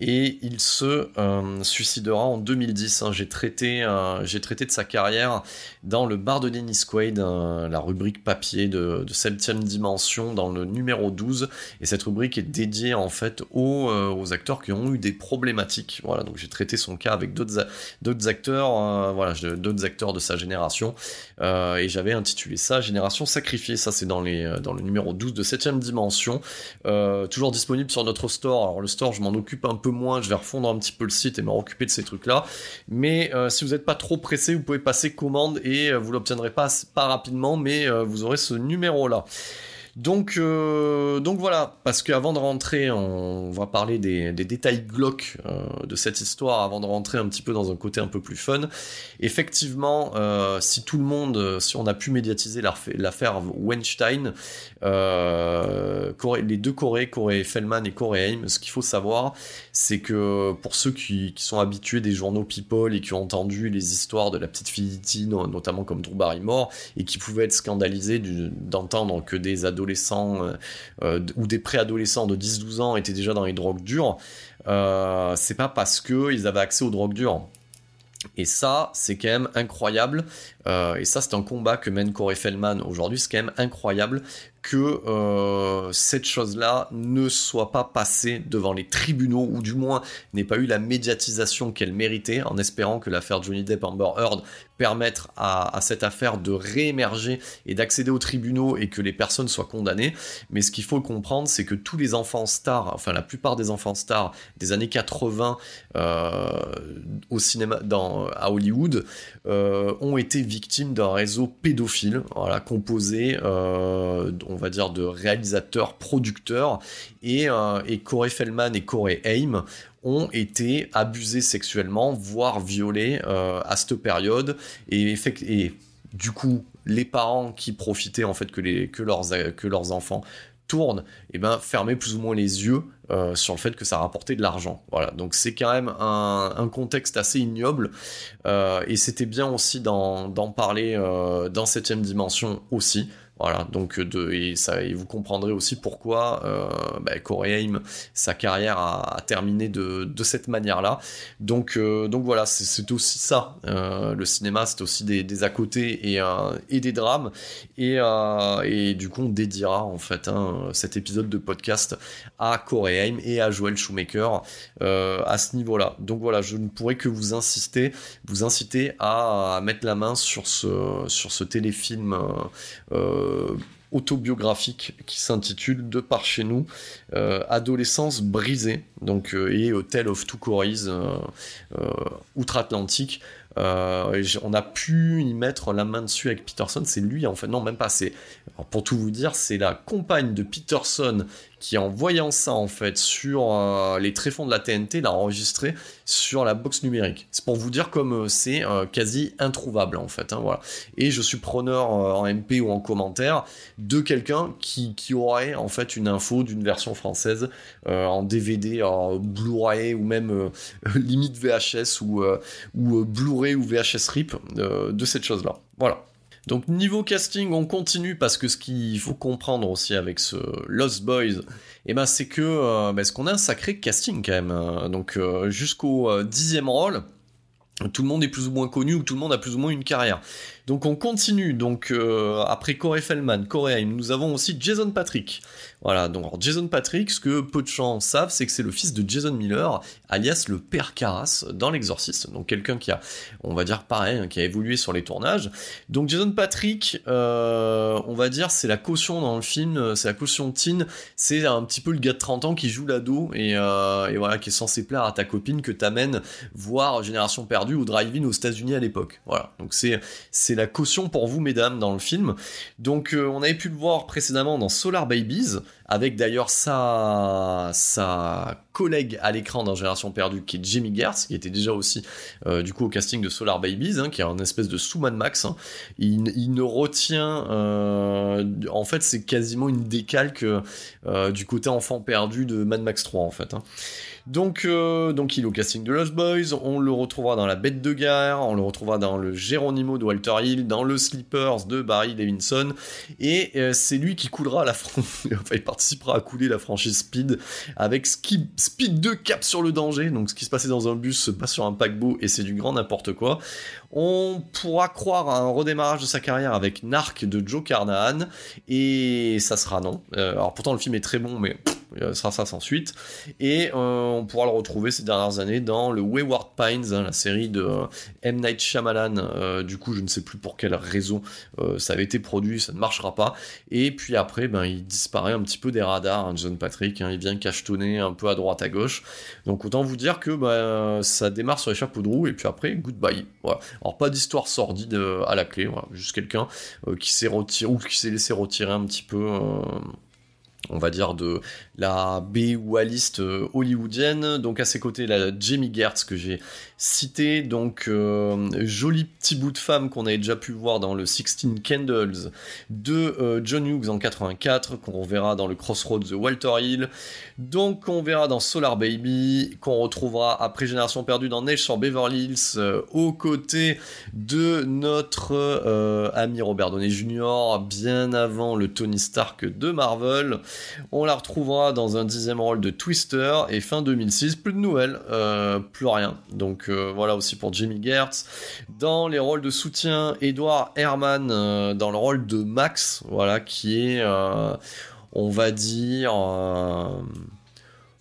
et il se euh, suicidera en 2010. Hein. J'ai traité, j'ai traité de sa carrière dans le bar de Dennis Quaid, la rubrique papier de, de 7 dimension, dans le numéro 12. Et cette rubrique est dédiée en fait aux, euh, aux acteurs qui ont eu des problématiques. Voilà, donc j'ai traité son cas avec d'autres, acteurs, euh, voilà, d'autres acteurs de sa génération. et j'avais intitulé ça Génération sacrifiée. Ça, c'est dans, dans le numéro 12 de 7 dimension. toujours disponible sur notre store. Alors, le store, je m'en occupe un peu moins, je vais refondre un petit peu le site et me occuper de ces trucs-là. Mais euh, si vous n'êtes pas trop pressé, vous pouvez passer commande et euh, vous l'obtiendrez pas, rapidement, mais euh, vous aurez ce numéro-là. Donc, euh, donc voilà, parce qu'avant de rentrer, on va parler des, détails glauques euh, de cette histoire, avant de rentrer un petit peu dans un côté un peu plus fun. Effectivement, euh, si tout le monde, si on a pu médiatiser l'affaire Weinstein, les deux Corées, Corée Feldman et Corée Haim, ce qu'il faut savoir, c'est que pour ceux qui, sont habitués des journaux People et qui ont entendu les histoires de la petite fille notamment comme Drew Barrymore, et qui pouvaient être scandalisés d'entendre que des ados euh, euh, ou des préadolescents de 10-12 ans étaient déjà dans les drogues dures, euh, c'est pas parce qu'ils avaient accès aux drogues dures. Et ça, c'est quand même incroyable. et ça, c'est un combat que mène Corey Feldman aujourd'hui. C'est quand même incroyable que euh, cette chose-là ne soit pas passée devant les tribunaux, ou du moins n'ait pas eu la médiatisation qu'elle méritait, en espérant que l'affaire Johnny Depp Amber Heard permette à, cette affaire de réémerger et d'accéder aux tribunaux et que les personnes soient condamnées. Mais ce qu'il faut comprendre, c'est que tous les enfants stars, enfin la plupart des enfants stars des années 80 euh, au cinéma, dans, à Hollywood, euh, ont été victimes d'un réseau pédophile, voilà, composé, on va dire, de réalisateurs, producteurs, et, euh, et Corey Feldman et Corey Haim ont été abusés sexuellement, voire violés euh, à cette période, et, du coup, les parents qui profitaient en fait que, leurs, que leurs enfants tournent, et eh ben fermer plus ou moins les yeux euh, sur le fait que ça rapportait de l'argent. Voilà, donc c'est quand même un, contexte assez ignoble, et c'était bien aussi d'en parler dans septième dimension aussi, voilà, donc euh, de, et, ça, et vous comprendrez aussi pourquoi euh, bah, sa carrière a, terminé de, de cette manière-là. Donc, euh, donc voilà, c'est aussi ça. Euh, le cinéma, c'est aussi des, à côté et, et des drames. Et, et du coup, on dédiera en fait hein, cet épisode de podcast à Corey et à Joel Shoemaker à ce niveau-là. Donc voilà, je ne pourrais que vous insister, vous inciter à, mettre la main sur ce, sur ce téléfilm. Autobiographique qui s'intitule De par chez nous, Adolescence brisée, donc et Tale of Two Corées outre-Atlantique. on a pu y mettre la main dessus avec Peterson, c'est lui en fait, non même pas, c'est pour tout vous dire, c'est la compagne de Peterson qui en voyant ça en fait sur euh, les tréfonds de la TNT l'a enregistré sur la box numérique. C'est pour vous dire comme euh, c'est euh, quasi introuvable en fait. Hein, voilà. Et je suis preneur en MP ou en commentaire de quelqu'un qui, aurait en fait une info d'une version française en DVD, en Blu-ray ou même limite VHS ou, ou Blu-ray ou VHS RIP de cette chose là. Voilà. Donc niveau casting, on continue parce que ce qu'il faut comprendre aussi avec ce Lost Boys, eh ben c'est que euh, ben, qu'on a un sacré casting quand même. Hein. Donc euh, jusqu'au euh, dixième rôle, tout le monde est plus ou moins connu ou tout le monde a plus ou moins une carrière. Donc on continue. Donc après Corey Feldman, Corey nous avons aussi Jason Patrick. Voilà, donc Jason Patrick, ce que peu de gens savent, c'est que c'est le fils de Jason Miller, alias le père Carras dans L'Exorciste. Donc quelqu'un qui a, on va dire pareil, hein, qui a évolué sur les tournages. Donc Jason Patrick, euh, on va dire, c'est la caution dans le film, c'est la caution teen, c'est un petit peu le gars de 30 ans qui joue l'ado et, euh, et voilà, qui est censé plaire à ta copine que t'amènes voir Génération Perdue ou Drive-In aux États-Unis à l'époque. Voilà, donc c'est la caution pour vous, mesdames, dans le film. Donc euh, on avait pu le voir précédemment dans Solar Babies avec d'ailleurs sa, sa collègue à l'écran dans Génération Perdue, qui est Jamie Gertz, qui était déjà aussi euh, du coup au casting de Solar Babies, hein, qui est un espèce de sous-Man Max. Hein. Il, ne retient, euh, en fait, c'est quasiment une décalque du côté enfant perdu de Mad Max 3 en fait. Hein. Donc, euh, donc il est au casting de Lost Boys, on le retrouvera dans La Bête de Guerre, on le retrouvera dans le Geronimo de Walter Hill, dans le Sleepers de Barry Levinson, et euh, c'est lui qui coulera la franchise, il participera à couler la franchise Speed avec Speed 2 cap sur le danger, donc ce qui se passait dans un bus se passe sur un paquebot et c'est du grand n'importe quoi. On pourra croire à un redémarrage de sa carrière avec Narc de Joe Carnahan, et ça sera non. Euh, alors pourtant le film est très bon, mais ça sera ça sans suite. Et euh, on pourra le retrouver ces dernières années dans le Wayward Pines, hein, la série de euh, M. Night Shyamalan. Euh, du coup, je ne sais plus pour quelle raison ça avait été produit, ça ne marchera pas. Et puis après, ben, il disparaît un petit peu des radars, hein, John Patrick. Hein, il vient cachetonner un peu à droite à gauche. Donc autant vous dire que ben, ça démarre sur les chapeaux de roue et puis après, goodbye. Voilà. Alors pas d'histoire sordide à la clé, juste quelqu'un qui s'est retiré ou qui s'est laissé retirer un petit peu on va dire de la B ou A liste euh, hollywoodienne. Donc à ses côtés, la Jamie Gertz que j'ai cité, donc euh, joli petit bout de femme qu'on avait déjà pu voir dans le 16 Candles de euh, John Hughes en 84, qu'on reverra dans le Crossroads de Walter Hill, donc on verra dans Solar Baby, qu'on retrouvera après Génération Perdue dans Neige sur Beverly Hills, aux côtés de notre ami Robert Downey Jr., bien avant le Tony Stark de Marvel. On la retrouvera dans un dixième rôle de Twister et fin 2006, plus de nouvelles, euh, plus rien. Donc euh, voilà aussi pour Jimmy Gertz. Dans les rôles de soutien, Edouard Herman euh, dans le rôle de Max, voilà, qui est, on va dire,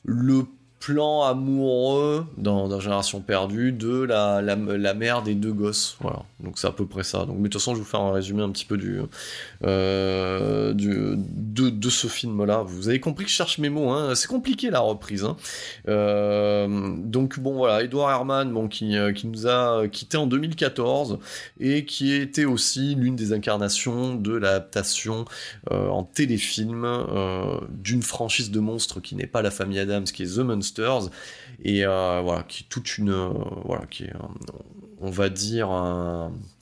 le plan amoureux dans, Génération Perdue de la, mère des deux gosses. Voilà, donc c'est à peu près ça. Donc, mais de toute façon, je vous faire un résumé un petit peu du, euh, du de, de, ce film-là. Vous avez compris que je cherche mes mots. Hein. C'est compliqué la reprise. Hein. Euh, donc bon, voilà, Edouard Herman, bon, qui, euh, qui nous a quitté en 2014 et qui était aussi l'une des incarnations de l'adaptation en téléfilm d'une franchise de monstres qui n'est pas la famille Adams, qui est The Monster et euh, voilà qui est toute une euh, voilà qui est on va dire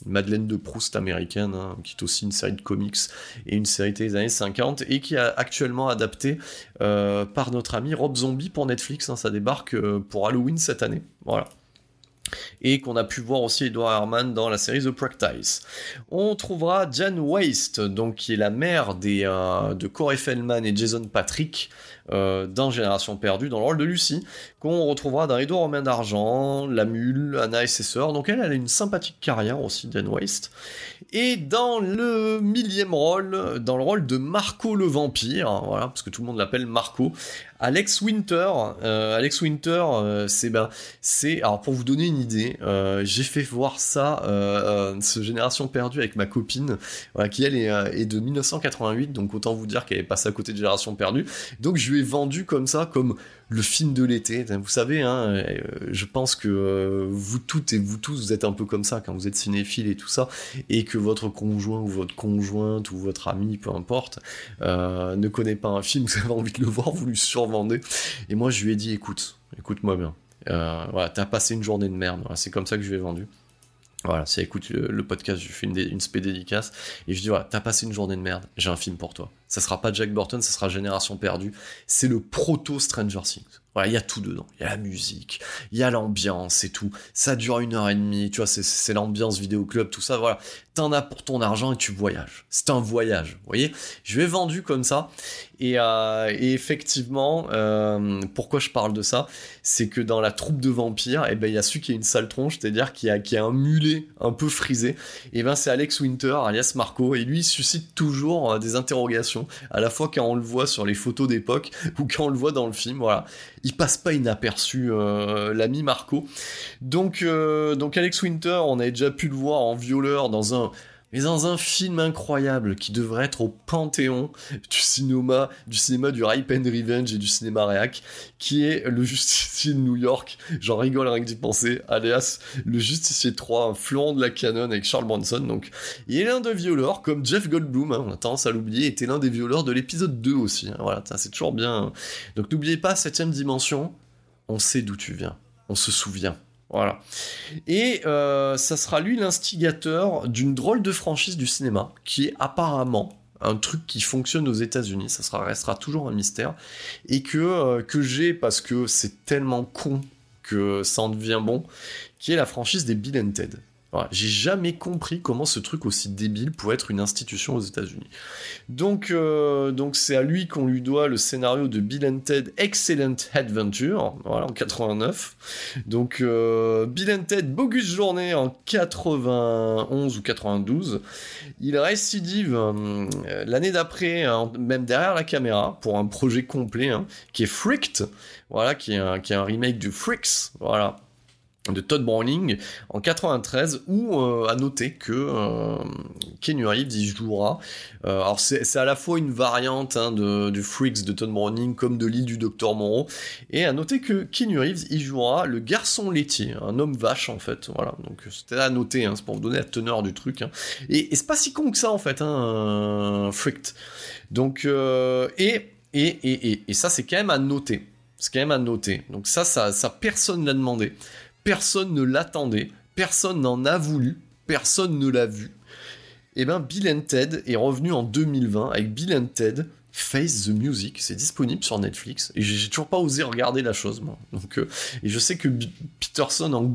Madeleine de Proust américaine hein, qui est aussi une série de comics et une série des années 50 et qui est actuellement adapté euh, par notre ami Rob Zombie pour Netflix hein. ça débarque pour Halloween cette année voilà et qu'on a pu voir aussi Edward Herman dans la série The Practice. On trouvera Jan Waste, donc qui est la mère de Corey Feldman et Jason Patrick, euh, dans Génération perdue, dans le rôle de Lucie, qu'on retrouvera dans Edouard Romain d'Argent, La Mule, Anna et ses sœurs. Donc elle, elle a une sympathique carrière aussi, Dan Waste. Et dans le millième rôle, dans le rôle de Marco le vampire, hein, voilà, parce que tout le monde l'appelle Marco, Alex Winter, euh, Alex Winter, euh, c'est ben, alors pour vous donner une idée, j'ai fait voir ça, ce Génération perdue avec ma copine, qui elle est, est, de 1988, donc autant vous dire qu'elle est passée à côté de Génération perdue. Donc je lui vendu comme ça, comme le film de l'été. Vous savez, hein, euh, je pense que euh, vous toutes et vous tous, vous êtes un peu comme ça quand vous êtes cinéphile et tout ça, et que votre conjoint ou votre conjointe ou votre ami, peu importe, euh, ne connaît pas un film, vous avez envie de le voir, vous lui survendez. Et moi, je lui ai dit, écoute, écoute-moi bien. voilà, t'as passé une journée de merde. c'est comme ça que je lui ai vendu. Voilà, si écoute le, podcast, je fais une, une spé dédicace et je dis voilà, t'as passé une journée de merde, j'ai un film pour toi. Ça sera pas Jack Burton, ça sera Génération perdue. C'est le proto Stranger Things. Il y a tout dedans. Il y a la musique, il y a l'ambiance et tout. Ça dure une heure et demie, tu vois, c'est l'ambiance vidéo club, tout ça, voilà. T'en as pour ton argent et tu voyages. C'est un voyage, voyez Je vais vendu comme ça. Et, euh, effectivement, euh, pourquoi je parle de ça? C'est que dans la troupe de vampires, eh ben, il y a celui qui a une sale tronche, c'est-à-dire qui a, qui a un mulet un peu frisé. Et ben, c'est Alex Winter, alias Marco. Et lui, suscite toujours euh, des interrogations, à la fois quand on le voit sur les photos d'époque ou quand on le voit dans le film. Voilà il passe pas inaperçu euh, l'ami Marco. Donc, euh, donc Alex Winter, on avait déjà pu le voir en violeur dans un mais dans un film incroyable qui devrait être au panthéon du cinéma, du cinéma du Rape and Revenge et du cinéma réac, qui est Le Justicier de New York. J'en rigole rien que d'y penser, alias Le Justicier 3, un de la canon avec Charles Bronson. Donc, il est l'un des violeurs, comme Jeff Goldblum, hein, on a tendance à l'oublier, était l'un des violeurs de l'épisode 2 aussi. Hein. voilà, c'est toujours bien. Donc n'oubliez pas, septième dimension, on sait d'où tu viens, on se souvient. Voilà. Et euh, ça sera lui l'instigateur d'une drôle de franchise du cinéma, qui est apparemment un truc qui fonctionne aux États-Unis, ça restera toujours un mystère, et que, euh, que j'ai parce que c'est tellement con que ça en devient bon, qui est la franchise des Bill and Ted. J'ai jamais compris comment ce truc aussi débile pouvait être une institution aux États-Unis. Donc, euh, donc c'est à lui qu'on lui doit le scénario de Bill and Ted Excellent Adventure, voilà, en 89. Donc, euh, Bill and Ted Bogus Journée en 91 ou 92. Il récidive euh, l'année d'après, hein, même derrière la caméra, pour un projet complet hein, qui est Freaked, voilà, qui est un, qui est un remake du Freaks, voilà de Todd Browning en 93 où euh, à noter que euh, Keanu Reeves y jouera. Euh, alors c'est à la fois une variante hein, de, du Freaks de Todd Browning comme de l'île du Docteur Moreau. Et à noter que Keanu Reeves y jouera le garçon laitier un homme vache en fait. Voilà. Donc c'était à noter hein, c'est pour vous donner la teneur du truc hein. et, c'est pas si con que ça en fait hein, Freaked. Donc et, et, et, et, ça c'est quand même à noter. C'est quand même à noter. Donc ça ça, ça personne l'a demandé personne ne l'attendait, personne n'en a voulu, personne ne l'a vu. Et eh bien Bill and Ted est revenu en 2020 avec Bill and Ted Face the Music, c'est disponible sur Netflix et j'ai toujours pas osé regarder la chose moi. Euh, et je sais que Peterson en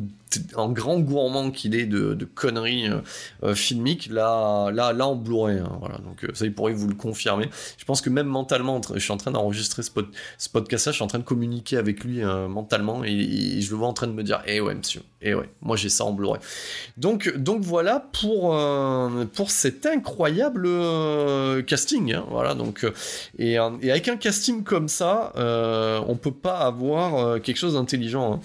en grand gourmand qu'il est de, conneries euh, euh, filmiques, là, là, là en Blu-ray. Hein, voilà, donc euh, ça, il pourrait vous le confirmer. Je pense que même mentalement, je suis en train d'enregistrer ce, podcast-là, je suis en train de communiquer avec lui mentalement et, je le vois en train de me dire, eh ouais, monsieur, eh ouais, moi j'ai ça en Blu-ray. Donc, donc voilà pour pour cet incroyable casting. Hein, voilà, donc et, avec un casting comme ça, on peut pas avoir quelque chose d'intelligent. Hein.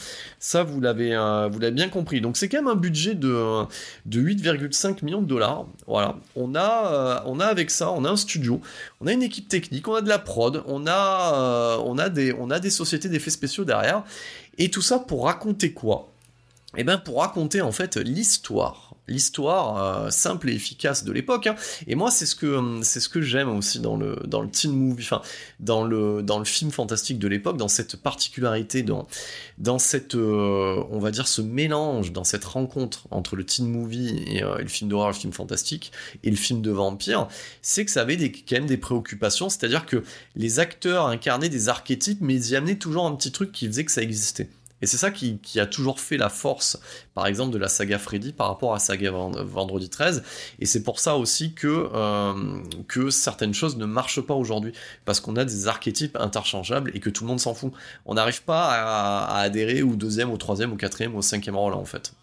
Ça, vous l'avez, vous l'avez bien compris. Donc c'est quand même un budget de, de 8,5 millions de dollars. Voilà. On a, euh, on a avec ça, on a un studio, on a une équipe technique, on a de la prod, on a, euh, on a, des, on a des sociétés d'effets spéciaux derrière. Et tout ça pour raconter quoi? Eh bien pour raconter en fait l'histoire l'histoire euh, simple et efficace de l'époque. Hein. Et moi, c'est ce que hum, c'est ce que j'aime aussi dans le dans le teen movie, enfin dans le dans le film fantastique de l'époque, dans cette particularité, dans dans cette euh, on va dire ce mélange, dans cette rencontre entre le teen movie et, euh, le film d'horreur, le film fantastique et le film de vampire, c'est que ça avait des, quand même des préoccupations, c'est-à-dire que les acteurs incarnaient des archétypes, mais ils y amenaient toujours un petit truc qui faisait que ça existait. Et c'est ça qui, a toujours fait la force, par exemple, de la saga Freddy par rapport à saga Vendredi 13. Et c'est pour ça aussi que, euh, que certaines choses ne marchent pas aujourd'hui. Parce qu'on a des archétypes interchangeables et que tout le monde s'en fout. On n'arrive pas à, adhérer au deuxième, au troisième, au quatrième, au cinquième rôle, en fait.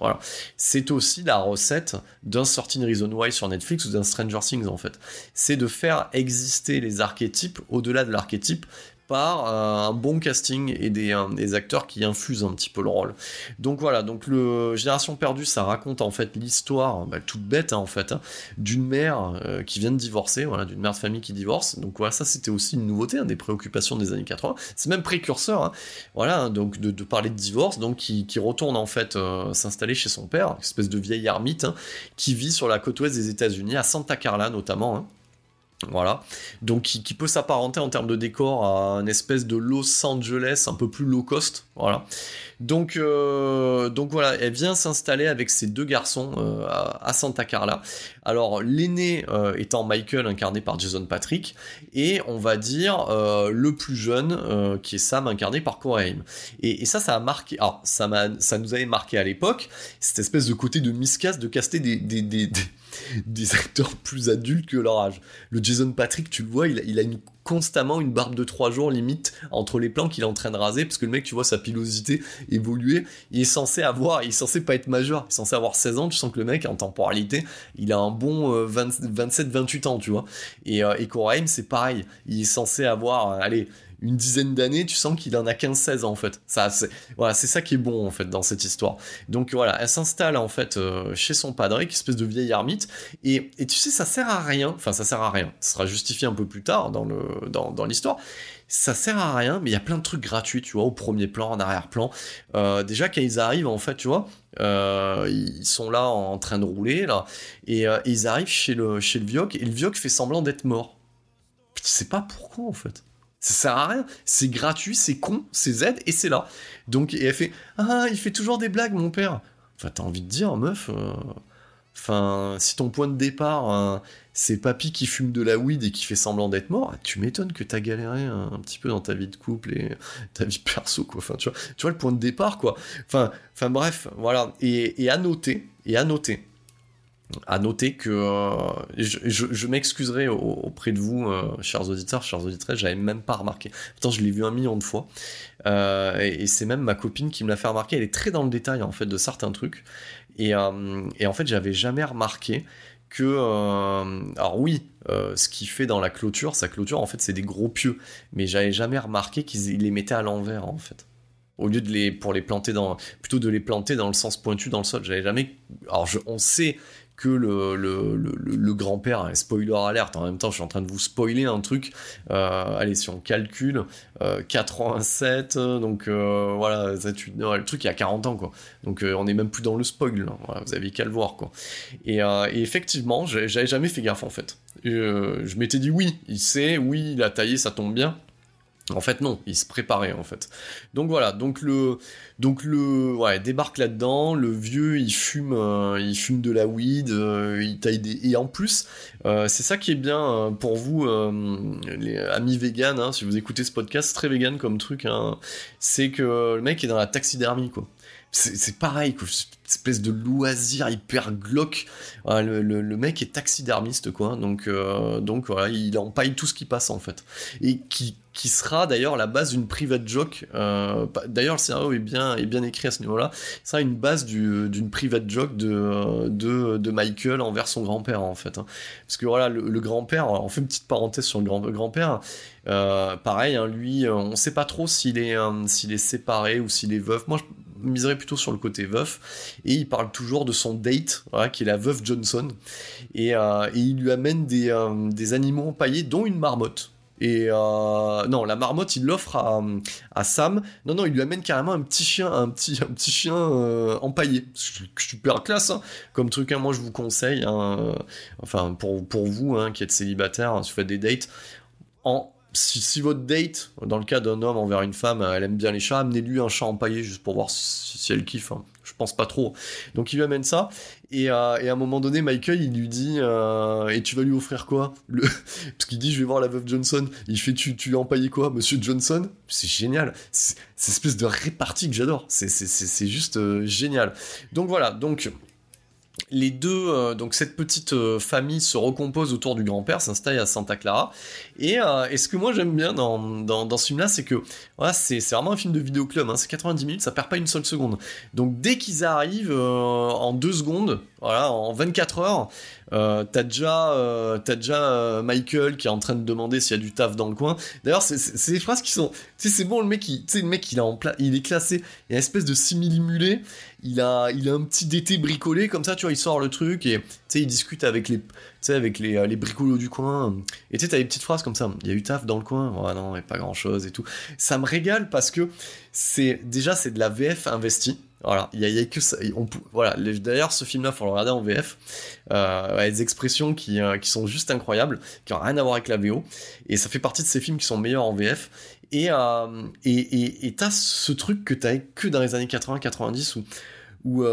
C'est aussi la recette d'un Certain Reason Why sur Netflix ou d'un Stranger Things, en fait. C'est de faire exister les archétypes au-delà de l'archétype par euh, un bon casting et euh, des, acteurs qui infusent un petit peu le rôle. Donc voilà, donc le Génération perdue, ça raconte en fait l'histoire, bah, toute bête hein, en fait, hein, d'une mère euh, qui vient de divorcer, voilà, d'une mère de famille qui divorce. Donc voilà, ça c'était aussi une nouveauté, hein, des préoccupations des années 80. C'est même précurseur, voilà, donc de, parler de divorce, donc qui, retourne en fait s'installer chez son père, une espèce de vieille ermite qui vit sur la côte ouest des États-Unis, à Santa Carla notamment. Voilà, donc qui, peut s'apparenter en termes de décor à une espèce de Los Angeles un peu plus low cost, voilà. Donc, euh, donc voilà, elle vient s'installer avec ses deux garçons euh, à, Santa Carla. Alors l'aîné euh, étant Michael incarné par Jason Patrick et on va dire le plus jeune qui est Sam incarné par Corey et, et, ça, ça a marqué. Alors ça, ça nous avait marqué à l'époque cette espèce de côté de miscast de caster des, des, des, acteurs plus adultes que leur âge. Le Jason Patrick, tu le vois, il, a constamment une barbe de 3 jours limite entre les plans qu'il est en train de raser parce que le mec tu vois sa pilosité évoluer il est censé avoir il est censé pas être majeur il est censé avoir 16 ans tu sens que le mec en temporalité il a un bon 27 euh, 28 ans tu vois. Et, euh, c'est pareil. Il est censé avoir euh, allez une dizaine d'années, tu sens qu'il en a 15-16 en fait. Ça, c'est, voilà, c'est ça qui est bon en fait dans cette histoire. Donc voilà, elle s'installe en fait euh, chez son padre, qui espèce de vieille ermite, et, tu sais, ça sert à rien, enfin ça sert à rien, ça sera justifié un peu plus tard dans, le, dans, l'histoire, ça sert à rien, mais il y a plein de trucs gratuits, tu vois, au premier plan, en arrière-plan. Euh, déjà, quand ils arrivent, en fait, tu vois, euh, ils sont là en train de rouler, là, et, ils arrivent chez le, chez le et le Vioc fait semblant d'être mort. Tu sais pas pourquoi, en fait. Ça sert à rien. C'est gratuit, c'est con, c'est Z et c'est là. Donc, et elle fait Ah, il fait toujours des blagues, mon père. Enfin, t'as envie de dire, meuf. Euh, enfin, si ton point de départ, hein, c'est papy qui fume de la weed et qui fait semblant d'être mort, tu m'étonnes que t'as galéré un, petit peu dans ta vie de couple et ta vie perso, quoi. Enfin, tu vois, le point de départ, quoi. Enfin, enfin bref, voilà. Et à noter, et à noter, à noter que euh, je, m'excuserai auprès de vous, euh, chers auditeurs, chers auditrices, j'avais même pas remarqué. Pourtant, je l'ai vu un million de fois. Euh, et, c'est même ma copine qui me l'a fait remarquer. Elle est très dans le détail, en fait, de certains trucs. Et, en fait, j'avais jamais remarqué que... alors oui, ce qu'il fait dans la clôture, sa clôture, en fait, c'est des gros pieux. Mais j'avais jamais remarqué qu'ils les mettaient à l'envers, en fait au lieu de les pour les planter dans plutôt de les planter dans le sens pointu dans le sol j'avais jamais alors on sait que le, grand-père, spoiler alerte, en même temps je suis en train de vous spoiler un truc, euh, allez si on calcule, 87, euh, donc euh, voilà, le truc il y a 40 ans quoi, donc on est même plus dans le spoil, vous avez qu'à le voir quoi. Et, et effectivement, j'avais jamais fait gaffe en fait. je m'étais dit oui, il sait, oui, il a taillé, ça tombe bien, en fait, non, il se préparait en fait. Donc voilà, donc le, donc le, ouais, débarque là-dedans. Le vieux, il fume, euh, il fume de la weed, euh, il taille des, et en plus, euh, c'est ça qui est bien pour vous, les amis véganes. Hein, si vous écoutez ce podcast, très vegan comme truc. Hein, c'est que le mec est dans la taxidermie quoi c'est pareil, quoi. espèce de loisir hyper glauque. le, le, mec est taxidermiste, quoi. Donc, donc voilà, il empaille tout ce qui passe en fait. Et qui, qui sera d'ailleurs la base d'une private joke. Euh, d'ailleurs, le scénario est bien, écrit à ce niveau-là. Sera une base d'une private joke de, Michael envers son grand-père, en fait. Hein. Parce que voilà, le, grand-père, on fait une petite parenthèse sur le grand-père. Euh, pareil, hein, lui, euh, on sait pas trop s'il est, séparé ou s'il est veuf. Moi, je miserais plutôt sur le côté veuf. Et il parle toujours de son date, qui est la veuve Johnson. Et, et il lui amène des, des animaux empaillés, dont une marmotte. Et euh, non, la marmotte, il l'offre à, Sam. Non, non, il lui amène carrément un petit chien, un petit, un petit chien euh, empaillé. Super classe, hein. comme truc. Hein, moi, je vous conseille, hein, enfin pour, pour vous qui êtes célibataire, si vous faites des dates, en si, votre date, dans le cas d'un homme envers une femme, elle aime bien les chats, amenez-lui un chat empaillé juste pour voir si, elle kiffe. Je pense pas trop. Donc il lui amène ça, et, euh, et à un moment donné, Michael, il lui dit euh, Et tu vas lui offrir quoi? Le... Parce qu'il dit Je vais voir la veuve Johnson. Il fait Tu, tu empaillé quoi, monsieur Johnson? C'est génial. C'est cette espèce de répartie que j'adore. C'est juste euh, génial. Donc voilà, donc les deux, euh, donc cette petite euh, famille se recompose autour du grand-père, s'installe à Santa Clara. Et, euh, ce que moi j'aime bien dans, dans, dans ce film-là, c'est que voilà, c'est vraiment un film de vidéoclub, hein, c'est 90 minutes, ça perd pas une seule seconde. Donc dès qu'ils arrivent en deux secondes, voilà, en 24 heures, euh, t'as déjà, euh, euh, Michael qui est en train de demander s'il y a du taf dans le coin. D'ailleurs, c'est des phrases qui sont, tu sais, c'est bon le mec, sais, le mec il, a en il est classé, il y a une espèce de simili-mulé, il a, il a un petit DT bricolé comme ça, tu vois, il sort le truc et tu sais, il discute avec les, avec les, les bricolos du coin. Et tu sais, t'as des petites phrases comme ça. Il y a eu taf dans le coin. Ouais, non, mais pas grand chose et tout. Ça me régale parce que c'est, déjà, c'est de la VF investie. Voilà, il y, a, que voilà, d'ailleurs, ce film-là, faut le regarder en VF. Euh, ouais, des expressions qui, euh, qui sont juste incroyables, qui n'ont rien à voir avec la VO. Et ça fait partie de ces films qui sont meilleurs en VF. Et euh, et t'as ce truc que t'avais que dans les années 80-90 où où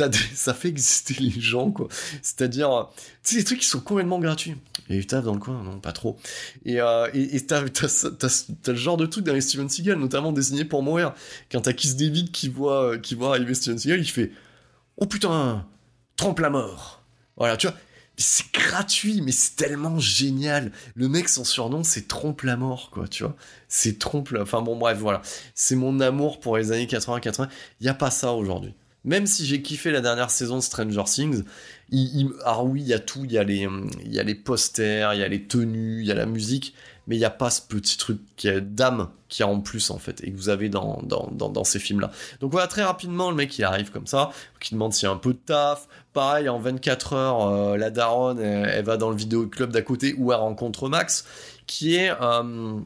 euh, ça fait exister les gens, quoi. C'est-à-dire, tu sais, des trucs qui sont complètement gratuits. Et du taf dans le coin, non, pas trop. Et euh, et t'as le genre de truc les Steven Seagal, notamment dessiné pour mourir. Quand t'as Kiss David qui voit, qui voit arriver Steven Seagal, il fait Oh putain, trompe la mort. Voilà, tu vois. C'est gratuit, mais c'est tellement génial. Le mec, son surnom, c'est Trompe la mort, quoi, tu vois. C'est Trompe la... Enfin bon, bref, voilà. C'est mon amour pour les années 80-80. Il n'y a pas ça aujourd'hui. Même si j'ai kiffé la dernière saison de Stranger Things, il, ah oui, y a tout, il y a, les, il y a les posters, il y a les tenues, il y a la musique, mais il n'y a pas ce petit truc d'âme qu'il y a en plus en fait, et que vous avez dans, ces films-là. Donc voilà, très rapidement, le mec il arrive comme ça, qui demande s'il y a un peu de taf. Pareil, en 24 heures, euh, la daronne, elle, va dans le vidéoclub d'à côté où elle rencontre Max, qui est... Euh,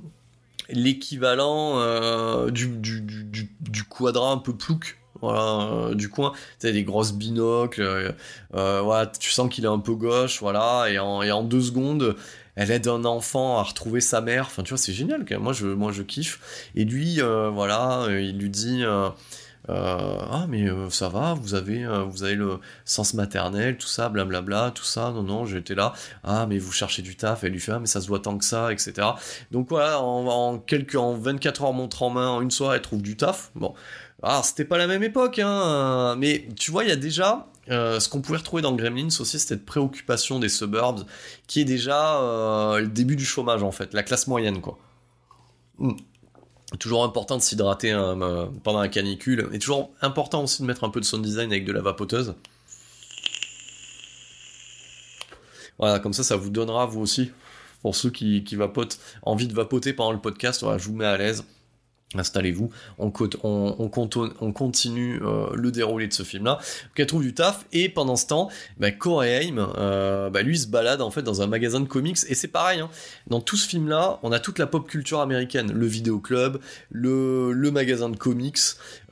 l'équivalent euh, du, du, du, du, quadra un peu plouc voilà, euh, du coin. Tu as des grosses binocles, euh, euh, tu sens qu'il est un peu gauche, voilà, et en, deux secondes, elle aide un enfant à retrouver sa mère. Enfin, tu vois, c'est génial. Moi, je, moi, je kiffe. Et lui, voilà, il lui dit. ah mais ça va, vous avez vous avez le sens maternel, tout ça, blablabla, tout ça. Non non, j'étais là. Ah mais vous cherchez du taf. Elle lui fait ah mais ça se voit tant que ça, etc. Donc voilà, en, en quelques en 24 heures montre en main, une soirée, elle trouve du taf. Bon, alors, c'était pas la même époque, hein, mais tu vois, il y a déjà euh, ce qu'on pouvait retrouver dans Gremlins aussi, cette préoccupation des suburbs, qui est déjà euh, le début du chômage, en fait, la classe moyenne, quoi. Hmm. Toujours important de s'hydrater hein, euh, pendant la canicule, et toujours important aussi de mettre un peu de sound design avec de la vapoteuse. Voilà, comme ça, ça vous donnera, vous aussi, pour ceux qui, qui vapotent, envie de vapoter pendant le podcast, voilà, je vous mets à l'aise installez-vous, on, on, on, continue euh, le déroulé de ce film-là. Donc elle trouve du taf, et pendant ce temps, bah, Corey Haim, euh, bah, lui se balade en fait dans un magasin de comics, et c'est pareil, hein. dans tout ce film-là, on a toute la pop culture américaine, le vidéoclub, le, le magasin de comics,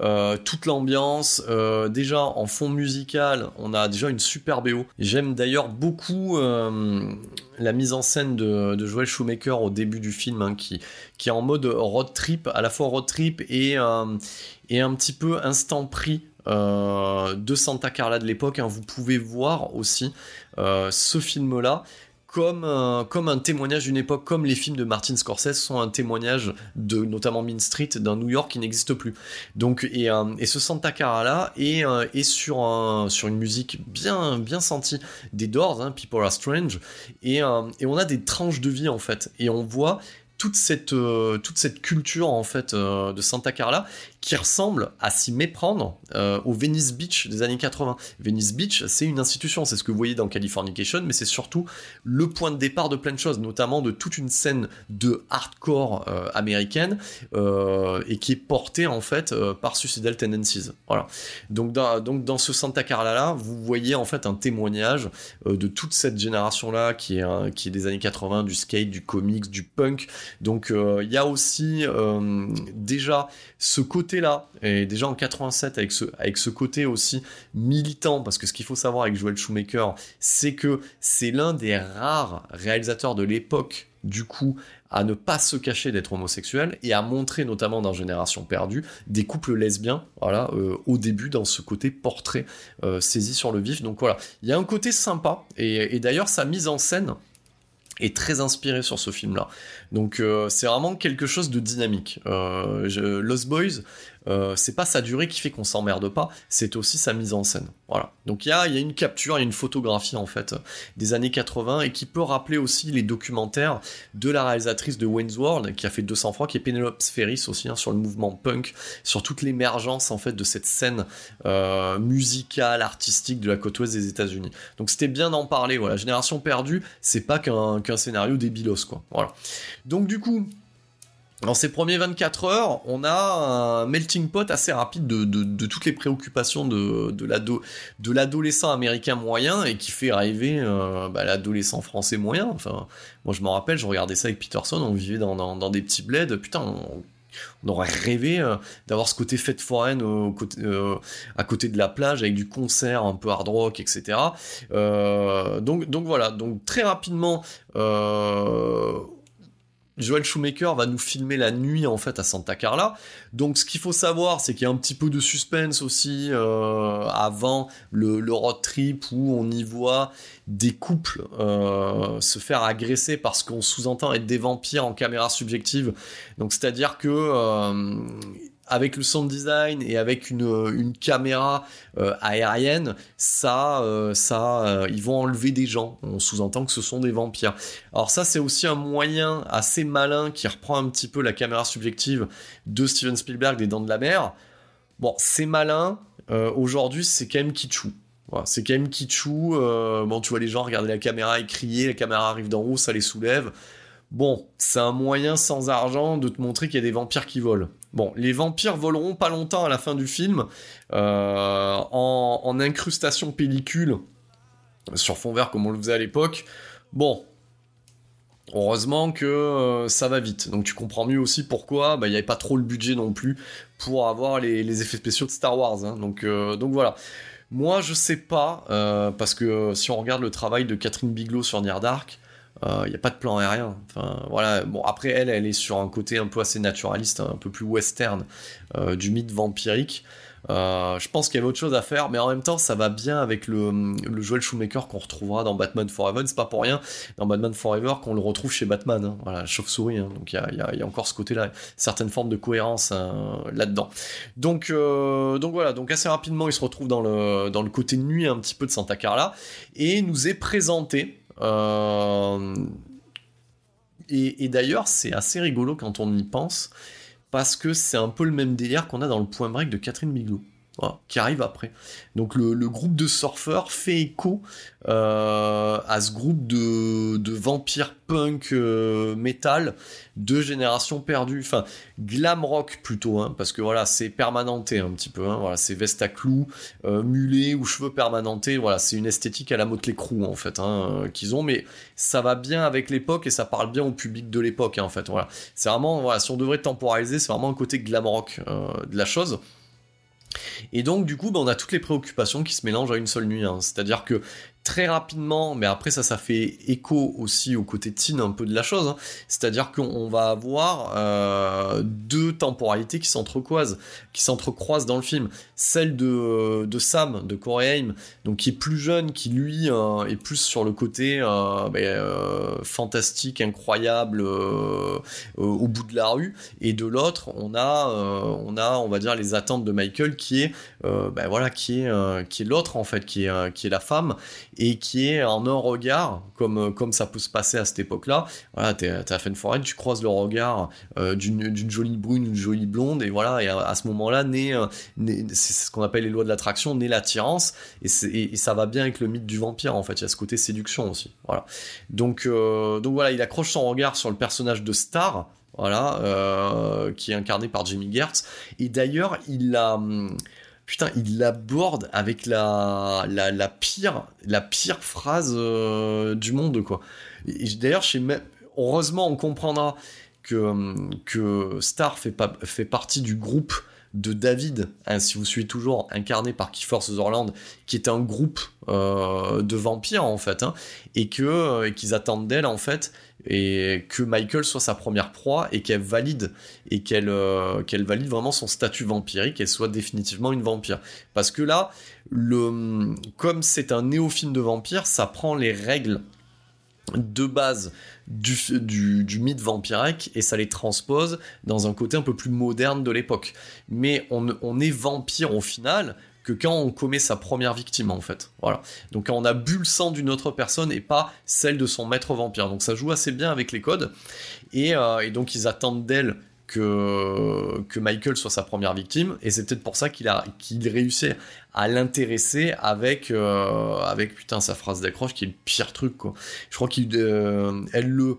euh, toute l'ambiance, déjà en fond musical, on a déjà une super BO. J'aime d'ailleurs beaucoup la mise en scène de, Joel Shoemaker au début du film, hein, qui, est en mode road trip, à la fois road trip et, euh, un petit peu instant pris euh, de Santa Carla de l'époque. Hein. Vous pouvez voir aussi euh, ce film-là comme, un, comme un témoignage d'une époque, comme les films de Martin Scorsese sont un témoignage de notamment Mean Street, d'un New York qui n'existe plus. Donc et, euh, et ce Santa Cara là est, euh, est sur, un, sur une musique bien bien sentie des Doors, hein, People Are Strange, et, euh, et on a des tranches de vie en fait, et on voit toute cette, toute cette culture en fait de Santa Carla qui ressemble à s'y méprendre euh, au Venice Beach des années 80. Venice Beach, c'est une institution, c'est ce que vous voyez dans Californication, mais c'est surtout le point de départ de plein de choses, notamment de toute une scène de hardcore américaine et qui est portée en fait par Suicidal Tendencies. Voilà. Donc dans, donc dans ce Santa Carla là, vous voyez en fait un témoignage de toute cette génération là qui est, qui est des années 80, du skate, du comics, du punk, donc euh, il y a aussi euh, déjà ce côté-là, et déjà en 87 avec ce, côté aussi militant, parce que ce qu'il faut savoir avec Joel Shoemaker, c'est que c'est l'un des rares réalisateurs de l'époque du coup à ne pas se cacher d'être homosexuel et à montrer notamment dans Génération perdue des couples lesbiens voilà euh, au début dans ce côté portrait euh, saisi sur le vif. Donc voilà il y a un côté sympa et d'ailleurs sa mise en scène est très inspirée sur ce film là donc euh, c'est vraiment quelque chose de dynamique. Euh, je- Lost Boys euh, c'est pas sa durée qui fait qu'on s'emmerde pas, c'est aussi sa mise en scène. Voilà. Donc il y a, une capture, il y a une photographie en fait des années 80 et qui peut rappeler aussi les documentaires de la réalisatrice de Wayne's World qui a fait 200 fois, qui est Penelope Ferris aussi hein, sur le mouvement punk, sur toute l'émergence en fait de cette scène euh, musicale, artistique de la côte ouest des États-Unis. Donc c'était bien d'en parler. Voilà, Génération perdue, c'est pas qu'un qu'un scénario débilos quoi. Voilà. Donc du coup. Dans ces premiers 24 heures, on a un melting pot assez rapide de, de- toutes les préoccupations de, de l'ado- de l'adolescent américain moyen et qui fait rêver euh, bah, l'adolescent français moyen. Enfin, moi je me rappelle, je regardais ça avec Peterson, on vivait dans, dans- des petits bleds, putain, on, aurait rêvé euh, d'avoir ce côté fête foraine au côté, euh, à côté de la plage avec du concert un peu hard rock, etc. Euh, donc, donc voilà, donc très rapidement, euh, Joel Shoemaker va nous filmer la nuit en fait à Santa Carla. Donc ce qu'il faut savoir, c'est qu'il y a un petit peu de suspense aussi euh, avant le, road trip où on y voit des couples euh, se faire agresser parce qu'on sous-entend être des vampires en caméra subjective. Donc c'est-à-dire que euh, avec le sound design et avec une, une caméra euh, aérienne, ça, euh, ça, euh, ils vont enlever des gens. On sous-entend que ce sont des vampires. Alors ça, c'est aussi un moyen assez malin qui reprend un petit peu la caméra subjective de Steven Spielberg des Dents de la Mer. Bon, c'est malin. Euh, Aujourd'hui, c'est quand même kitschou. Voilà, c'est quand même kitschou. Euh, bon, tu vois les gens regarder la caméra et crier, la caméra arrive d'en haut, ça les soulève. Bon, c'est un moyen sans argent de te montrer qu'il y a des vampires qui volent. Bon, les vampires voleront pas longtemps à la fin du film euh, en, incrustation pellicule sur fond vert comme on le faisait à l'époque. Bon, heureusement que euh, ça va vite. Donc tu comprends mieux aussi pourquoi bah, il n'y avait pas trop le budget non plus pour avoir les, effets spéciaux de Star Wars. hein. Donc, euh, donc voilà. Moi, je sais pas, parce que si on regarde le travail de Catherine Bigelow sur Near Dark, il n'y a pas de plan aérien. Enfin, voilà. Bon, après, elle, elle est sur un côté un peu assez naturaliste, un peu plus western euh, du mythe vampirique. Euh, je pense qu'il y avait autre chose à faire, mais en même temps, ça va bien avec le, le Joel Shoemaker qu'on retrouvera dans Batman Forever. C'est pas pour rien dans Batman Forever qu'on le retrouve chez Batman. hein. Voilà, chauve-souris. hein. Donc il y a encore ce côté-là, certaines formes de cohérence hein, là-dedans. Donc, euh, donc voilà, donc assez rapidement, il se retrouve dans le, dans le côté nuit un petit peu de Santa Carla et nous est présenté. Euh, et, d'ailleurs, c'est assez rigolo quand on y pense, parce que c'est un peu le même délire qu'on a dans le point break de Catherine Bigelow. Voilà, qui arrive après. Donc le, groupe de surfeurs fait écho euh, à ce groupe de, de vampires punk euh, metal de génération perdue, enfin glam rock plutôt, hein, parce que voilà c'est permanenté un petit peu, hein, voilà c'est veste à clous, euh, mulet ou cheveux permanentés, voilà c'est une esthétique à la Motley Crue en fait hein, qu'ils ont, mais ça va bien avec l'époque et ça parle bien au public de l'époque en fait, voilà. C'est vraiment voilà si on devrait temporaliser c'est vraiment un côté glam rock de la chose. Et donc, du coup, bah, on a toutes les préoccupations qui se mélangent à une seule nuit. hein. C'est-à-dire que très rapidement, mais après ça, ça fait écho aussi au côté teen un peu de la chose. hein. C'est-à-dire qu'on va avoir euh, deux temporalités qui s'entrecroisent, dans le film. Celle de, de Sam, de Corey Haim, donc qui est plus jeune, qui lui euh, est plus sur le côté euh, ben, fantastique, incroyable, au bout de la rue. Et de l'autre, on a, on va dire, les attentes de Michael, qui est, ben voilà, qui l'autre en fait, qui est la femme et qui est en un regard, comme, euh, comme ça peut se passer à cette époque-là. Voilà, t'es à Fenforen, tu croises le regard euh, d'une d'une jolie brune, une jolie blonde, et voilà, et à, ce moment-là, naît, euh, naît- c'est ce qu'on appelle les lois de l'attraction, naît l'attirance, et, ça va bien avec le mythe du vampire, en fait, il y a ce côté séduction aussi. Voilà. Donc, donc voilà, il accroche son regard sur le personnage de Star, voilà, qui est incarné par Jimmy Gertz, et d'ailleurs, il a. hum, Putain, il l'aborde avec la, la, la pire la pire phrase euh, du monde quoi. D'ailleurs, heureusement on comprendra que que Star fait fait partie du groupe de David, hein, si vous suivez toujours, incarné par Kiefer Sutherland, qui est un groupe euh, de vampires en fait, hein, et que euh, qu'ils attendent d'elle en fait, et que Michael soit sa première proie et qu'elle valide et qu'elle euh, valide vraiment son statut vampirique, qu'elle soit définitivement une vampire. Parce que là, comme c'est un néo-film de vampire, ça prend les règles de base du, du, mythe vampirique et ça les transpose dans un côté un peu plus moderne de l'époque. Mais on, on, est vampire au final que quand on commet sa première victime en fait. Voilà. Donc quand on a bu le sang d'une autre personne et pas celle de son maître vampire. Donc ça joue assez bien avec les codes. Et, euh, et donc ils attendent d'elle que, Michael soit sa première victime, et c'est peut-être pour ça qu'il a qu'il réussit à l'intéresser avec euh, avec putain sa phrase d'accroche qui est le pire truc quoi. Je crois qu'il euh, elle le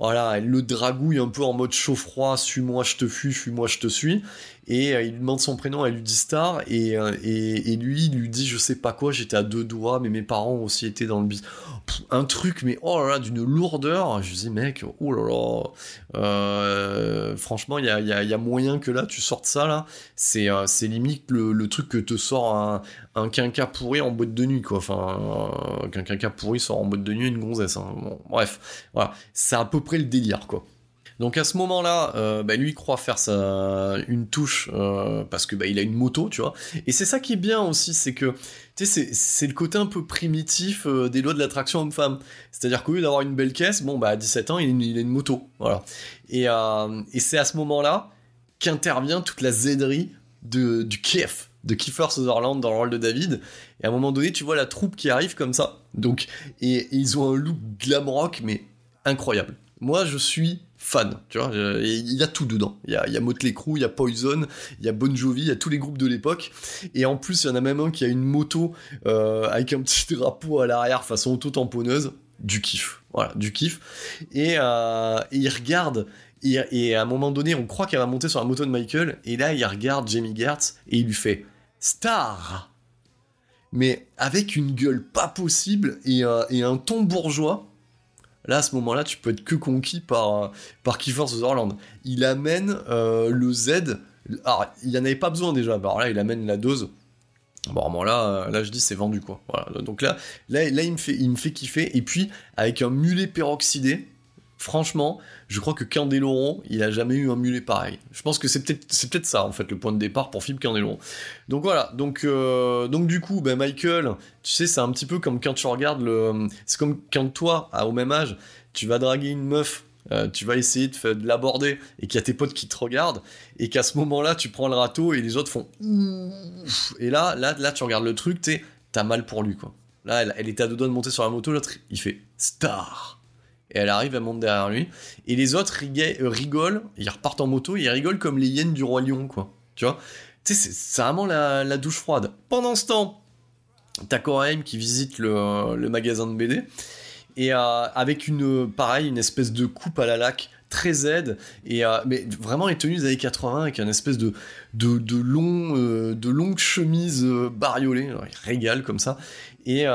voilà, elle le dragouille un peu en mode chaud-froid, suis-moi, je te fuis, suis-moi, je te suis. Et euh, il lui demande son prénom, elle lui dit Star, et, euh, et, et, lui, il lui dit je sais pas quoi, j'étais à deux doigts, mais mes parents aussi été dans le bis. Un truc, mais oh là là, d'une lourdeur. Je dis mec, oh là là. Euh, franchement, il y a, y, a, moyen que là, tu sortes ça, là. C'est euh, limite le, le, truc que te sort un, un pourri en boîte de nuit, quoi. Enfin, qu'un quinca pourri sort en boîte de nuit une gonzesse. Hein. Bref, voilà. C'est à peu près le délire, quoi. Donc à ce moment-là, euh, bah, lui il croit faire sa... une touche euh, parce que bah, il a une moto, tu vois. Et c'est ça qui est bien aussi, c'est que c'est le côté un peu primitif euh, des lois de l'attraction homme-femme. C'est-à-dire qu'au lieu d'avoir une belle caisse, bon bah à 17 ans il, a une moto, voilà. Et, et c'est à ce moment-là qu'intervient toute la zéderie de, du kiff de Kiefer Sutherland dans le rôle de David. Et à un moment donné, tu vois la troupe qui arrive comme ça. Donc, et, et ils ont un look glam rock, mais incroyable. Moi, je suis fan, tu vois, il y a tout dedans. Il y a, Motley Crue, il y a Poison, il y a Bon Jovi, il y a tous les groupes de l'époque. Et en plus, il y en a même un qui a une moto euh, avec un petit drapeau à l'arrière façon auto-tamponneuse. Du kiff, voilà, du kiff. Et, euh, il regarde, et, à un moment donné, on croit qu'elle va monter sur la moto de Michael, et là, il regarde Jamie Gertz, et il lui fait « Star !» Mais avec une gueule pas possible, euh, et un ton bourgeois, là à ce moment-là tu peux être que conquis par par Kiefer Sutherland. Il amène euh, le Z. Alors il y en avait pas besoin déjà. Alors là il amène la dose. Bon bon là là je dis c'est vendu quoi. Voilà. Donc là là là il me fait il me fait kiffer. Et puis avec un mulet peroxydé franchement, je crois que Candeloron, il a jamais eu un mulet pareil. Je pense que c'est peut-être c'est peut-être ça en fait le point de départ pour Philippe Candeloron. Donc voilà, donc euh, donc du coup, ben Michael, tu sais, c'est un petit peu comme quand tu regardes le, c'est comme quand toi, au même âge, tu vas draguer une meuf. Euh, tu vas essayer de, de l'aborder et qu'il y a tes potes qui te regardent et qu'à ce moment-là tu prends le râteau et les autres font et là là là tu regardes le truc t'es t'as mal pour lui quoi là elle, elle était à deux doigts de monter sur la moto l'autre il fait star et elle arrive, elle monte derrière lui. Et les autres rigolent, ils repartent en moto, ils rigolent comme les hyènes du roi lion, quoi. Tu vois? C'est vraiment la, douche froide. Pendant ce temps, t'as Coraim qui visite le, magasin de BD, et euh, avec une, pareil, une espèce de coupe à la laque très Z, et, euh, mais vraiment les tenues des années 80 avec une espèce de, de, long, euh, de longue chemise euh, bariolée, il régale comme ça, et, et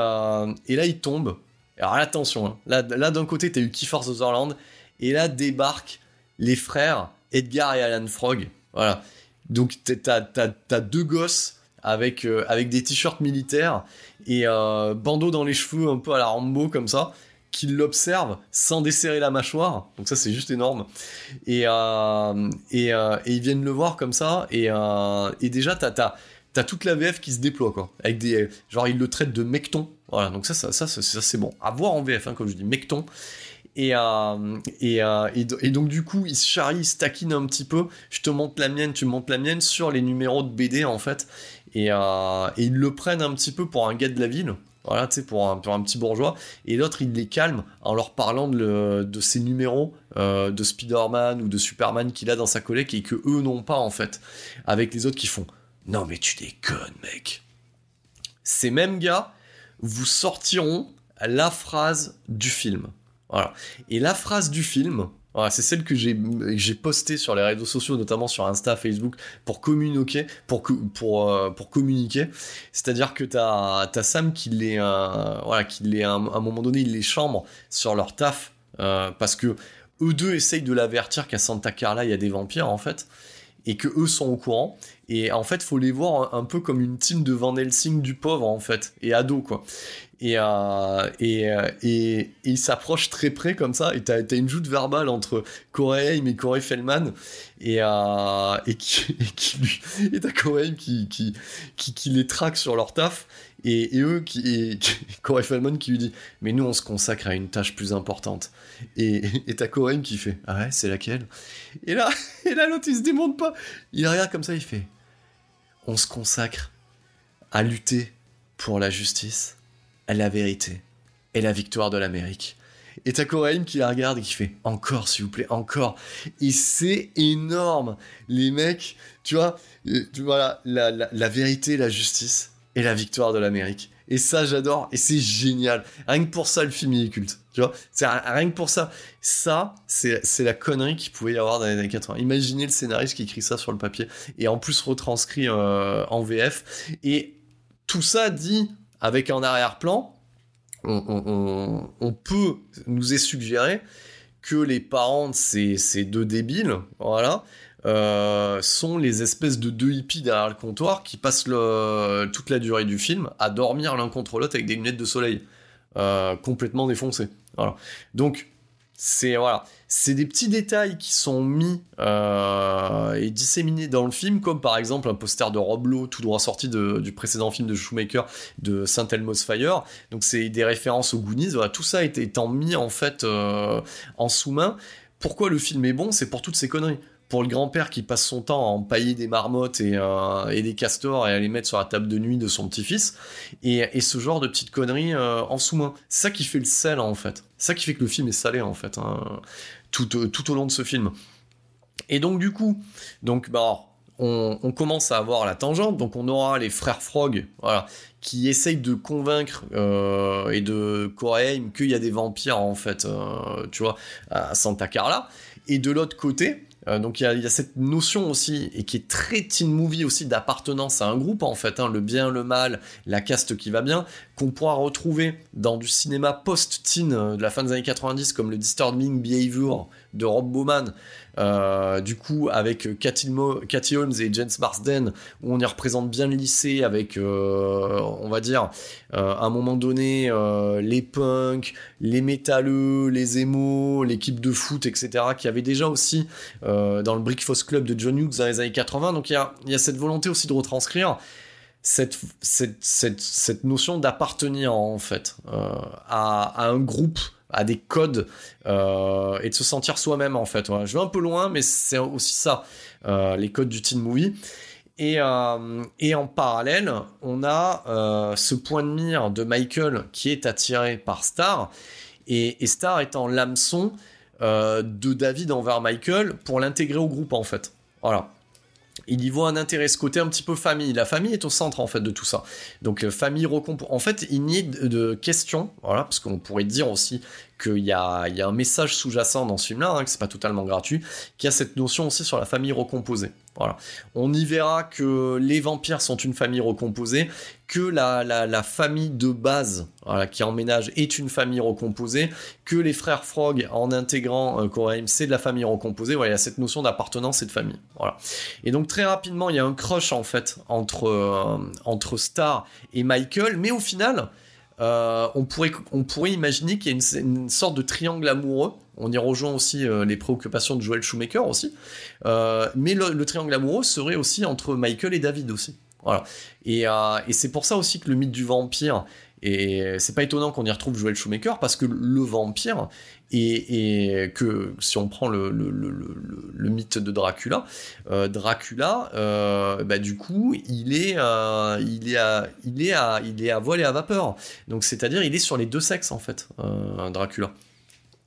là il tombe, alors attention, hein. là, là d'un côté t'as eu Kiefer Sutherland et là débarquent les frères Edgar et Alan Frog. Voilà. Donc t'as, t'as, t'as deux gosses avec, euh, avec des t-shirts militaires et euh, bandeau dans les cheveux un peu à la Rambo comme ça qui l'observent sans desserrer la mâchoire. Donc ça c'est juste énorme. Et, euh, euh, et, ils viennent le voir comme ça et, et déjà t'as, t'as toute la VF qui se déploie quoi. Avec des genre ils le traitent de mecton. Voilà, donc ça ça ça, ça, c'est bon. À voir en VF hein, comme je dis mecton. Et, euh, et, euh, et, donc du coup ils se charrient, ils se taquinent un petit peu. Je te montre la mienne, tu me montres la mienne sur les numéros de BD en fait. Et, euh, et ils le prennent un petit peu pour un gars de la ville. Voilà, tu sais, pour un, pour un petit bourgeois. Et l'autre, il les calme en leur parlant de, le, de ces numéros de Spider-Man ou de Superman qu'il a dans sa collecte et que eux n'ont pas, en fait. Avec les autres qui font Non, mais tu déconnes, mec. Ces mêmes gars vous sortiront la phrase du film. Et la phrase du film, c'est celle que j'ai postée sur les réseaux sociaux, notamment sur Insta, Facebook, pour communiquer, pour euh, communiquer. C'est-à-dire que t'as as Sam qui les euh, voilà qui à un, moment donné les chambre sur leur taf euh, parce que eux deux essayent de l'avertir qu'à Santa Carla il y a des vampires en fait. et que eux sont au courant. Et en fait, faut les voir un, peu comme une team de Van Helsing du pauvre en fait, et ado quoi. Et, euh, euh, et, et il s'approche très près comme ça, et t'as as une joute verbale entre Corey Haim et Corey Feldman, et, euh, et, qui, et, qui t'as Corey Haim qui, qui, qui, les traque sur leur taf, et, et eux qui, et, Corey Feldman qui lui dit mais nous on se consacre à une tâche plus importante et t'as Corey Haim qui fait ah ouais c'est laquelle? Et là et là l'autre il se démonte pas. Il regarde comme ça il fait on se consacre à lutter pour la justice la vérité et la victoire de l'Amérique. Et t'as Haim qui la regarde et qui fait encore s'il vous plaît encore. Et c'est énorme. Les mecs tu vois euh, voilà la vérité la justice et la victoire de l'Amérique. Et ça, j'adore, et c'est génial. Rien que pour ça, le film il est culte. Tu vois, c'est rien que pour ça. Ça, c'est la connerie qu'il pouvait y avoir dans les années 80. Imaginez le scénariste qui écrit ça sur le papier, et en plus retranscrit euh, en VF. Et tout ça dit avec un arrière-plan, on, peut nous est suggéré que les parents de ces deux débiles, voilà, euh, sont les espèces de deux hippies derrière le comptoir qui passent toute la durée du film à dormir l'un contre l'autre avec des lunettes de soleil euh, complètement défoncées. Donc c'est voilà, c'est des petits détails qui sont mis euh, et disséminés dans le film, comme par exemple un poster de Rob Lowe, tout droit sorti du précédent film de Shoemaker de Saint Elmo's Fire. Donc c'est des références aux Goonies. Tout ça étant mis en fait en sous-main. Pourquoi le film est bon? C'est pour toutes ces conneries pour le grand-père qui passe son temps à empailler des marmottes et, euh, et, des castors et à les mettre sur la table de nuit de son petit-fils, et, ce genre de petites conneries euh, en sous-main. Ça qui fait le sel, en fait. Ça qui fait que le film est salé, en fait, hein, tout, euh, tout, au long de ce film. Et donc, du coup, donc, bah, on, commence à avoir la tangente, donc on aura les frères Frog, voilà, qui essayent de convaincre et de Corey qu'il y a des vampires, en fait, tu vois, à Santa Carla. Et de l'autre côté, euh, donc il y, a cette notion aussi, et qui est très teen movie aussi, d'appartenance à un groupe en fait, hein, le bien, le mal, la caste qui va bien, qu'on pourra retrouver dans du cinéma post-teen euh, de la fin des années 90, comme le Disturbing Behavior de Rob Bowman, euh, du coup avec Cathy, Holmes et James Marsden, où on y représente bien le lycée avec, euh, on va dire, euh, à un moment donné, les punks, les métalleux, les émos, l'équipe de foot, etc., qui avait déjà aussi dans le Brickfoss Club de John Hughes dans les années 80. Donc il y a, cette volonté aussi de retranscrire cette, notion d'appartenir en fait à un groupe à des codes euh, et de se sentir soi-même en fait. Je vais un peu loin, mais c'est aussi ça, euh, les codes du teen movie. Et, euh, en parallèle, on a ce point de mire de Michael qui est attiré par Star, et, et Star étant l'hameçon de David envers Michael pour l'intégrer au groupe en fait. Voilà il y voit un intérêt, ce côté un petit peu famille. La famille est au centre en fait de tout ça. Donc euh, famille recomp. En fait, il n'y a de, de question, voilà, parce qu'on pourrait dire aussi qu'il y y a un message sous-jacent dans ce film-là, hein, que c'est pas totalement gratuit, qu'il y a cette notion aussi sur la famille recomposée. Voilà. On y verra que les vampires sont une famille recomposée, que la, la, la famille de base qui emménage est une famille recomposée, que les frères Frog, en intégrant euh, c'est de la famille recomposée. Voilà, il y a cette notion d'appartenance et de famille. Voilà. Et donc très rapidement, il y a un crush en fait entre, euh, entre Star et Michael, mais au final, euh, on, pourrait, on pourrait imaginer qu'il y a une, sorte de triangle amoureux. On y rejoint aussi euh, les préoccupations de Joel Shoemaker aussi. Euh, mais le, le, triangle amoureux serait aussi entre Michael et David aussi. Voilà. Et, et c'est pour ça aussi que le mythe du vampire, et c'est pas étonnant qu'on y retrouve Joel Shoemaker, parce que le vampire, et, que si on prend le, le, le, le mythe de Dracula, euh, Dracula, euh, bah, du coup, il est, euh, il, est à, il, est il est à voile et à vapeur. Donc, c'est-à-dire, il est sur les deux sexes, en fait, Dracula.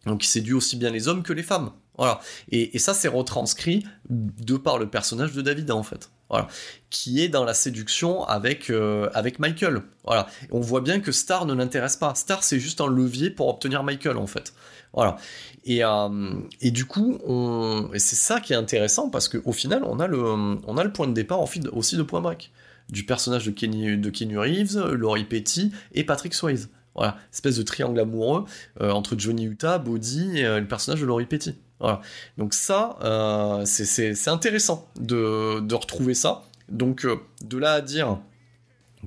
Donc, il séduit aussi bien les hommes que les femmes. Voilà. Et, et ça, c'est retranscrit de par le personnage de David, en fait. Voilà. Qui est dans la séduction avec, avec Michael. Voilà. On voit bien que Star ne l'intéresse pas. Star, c'est juste un levier pour obtenir Michael, en fait. Voilà. Et, euh, et du coup, on... c'est ça qui est intéressant parce qu'au final, on a, le, on a le point de départ aussi de Point Break. Du personnage de Kenny, de Kenny Reeves, Laurie Petty et Patrick Swayze. Voilà, espèce de triangle amoureux euh, entre Johnny Utah, Bodhi et euh, le personnage de Laurie Petty. Voilà. Donc ça, euh, c'est- intéressant de, de retrouver ça. Donc de là à dire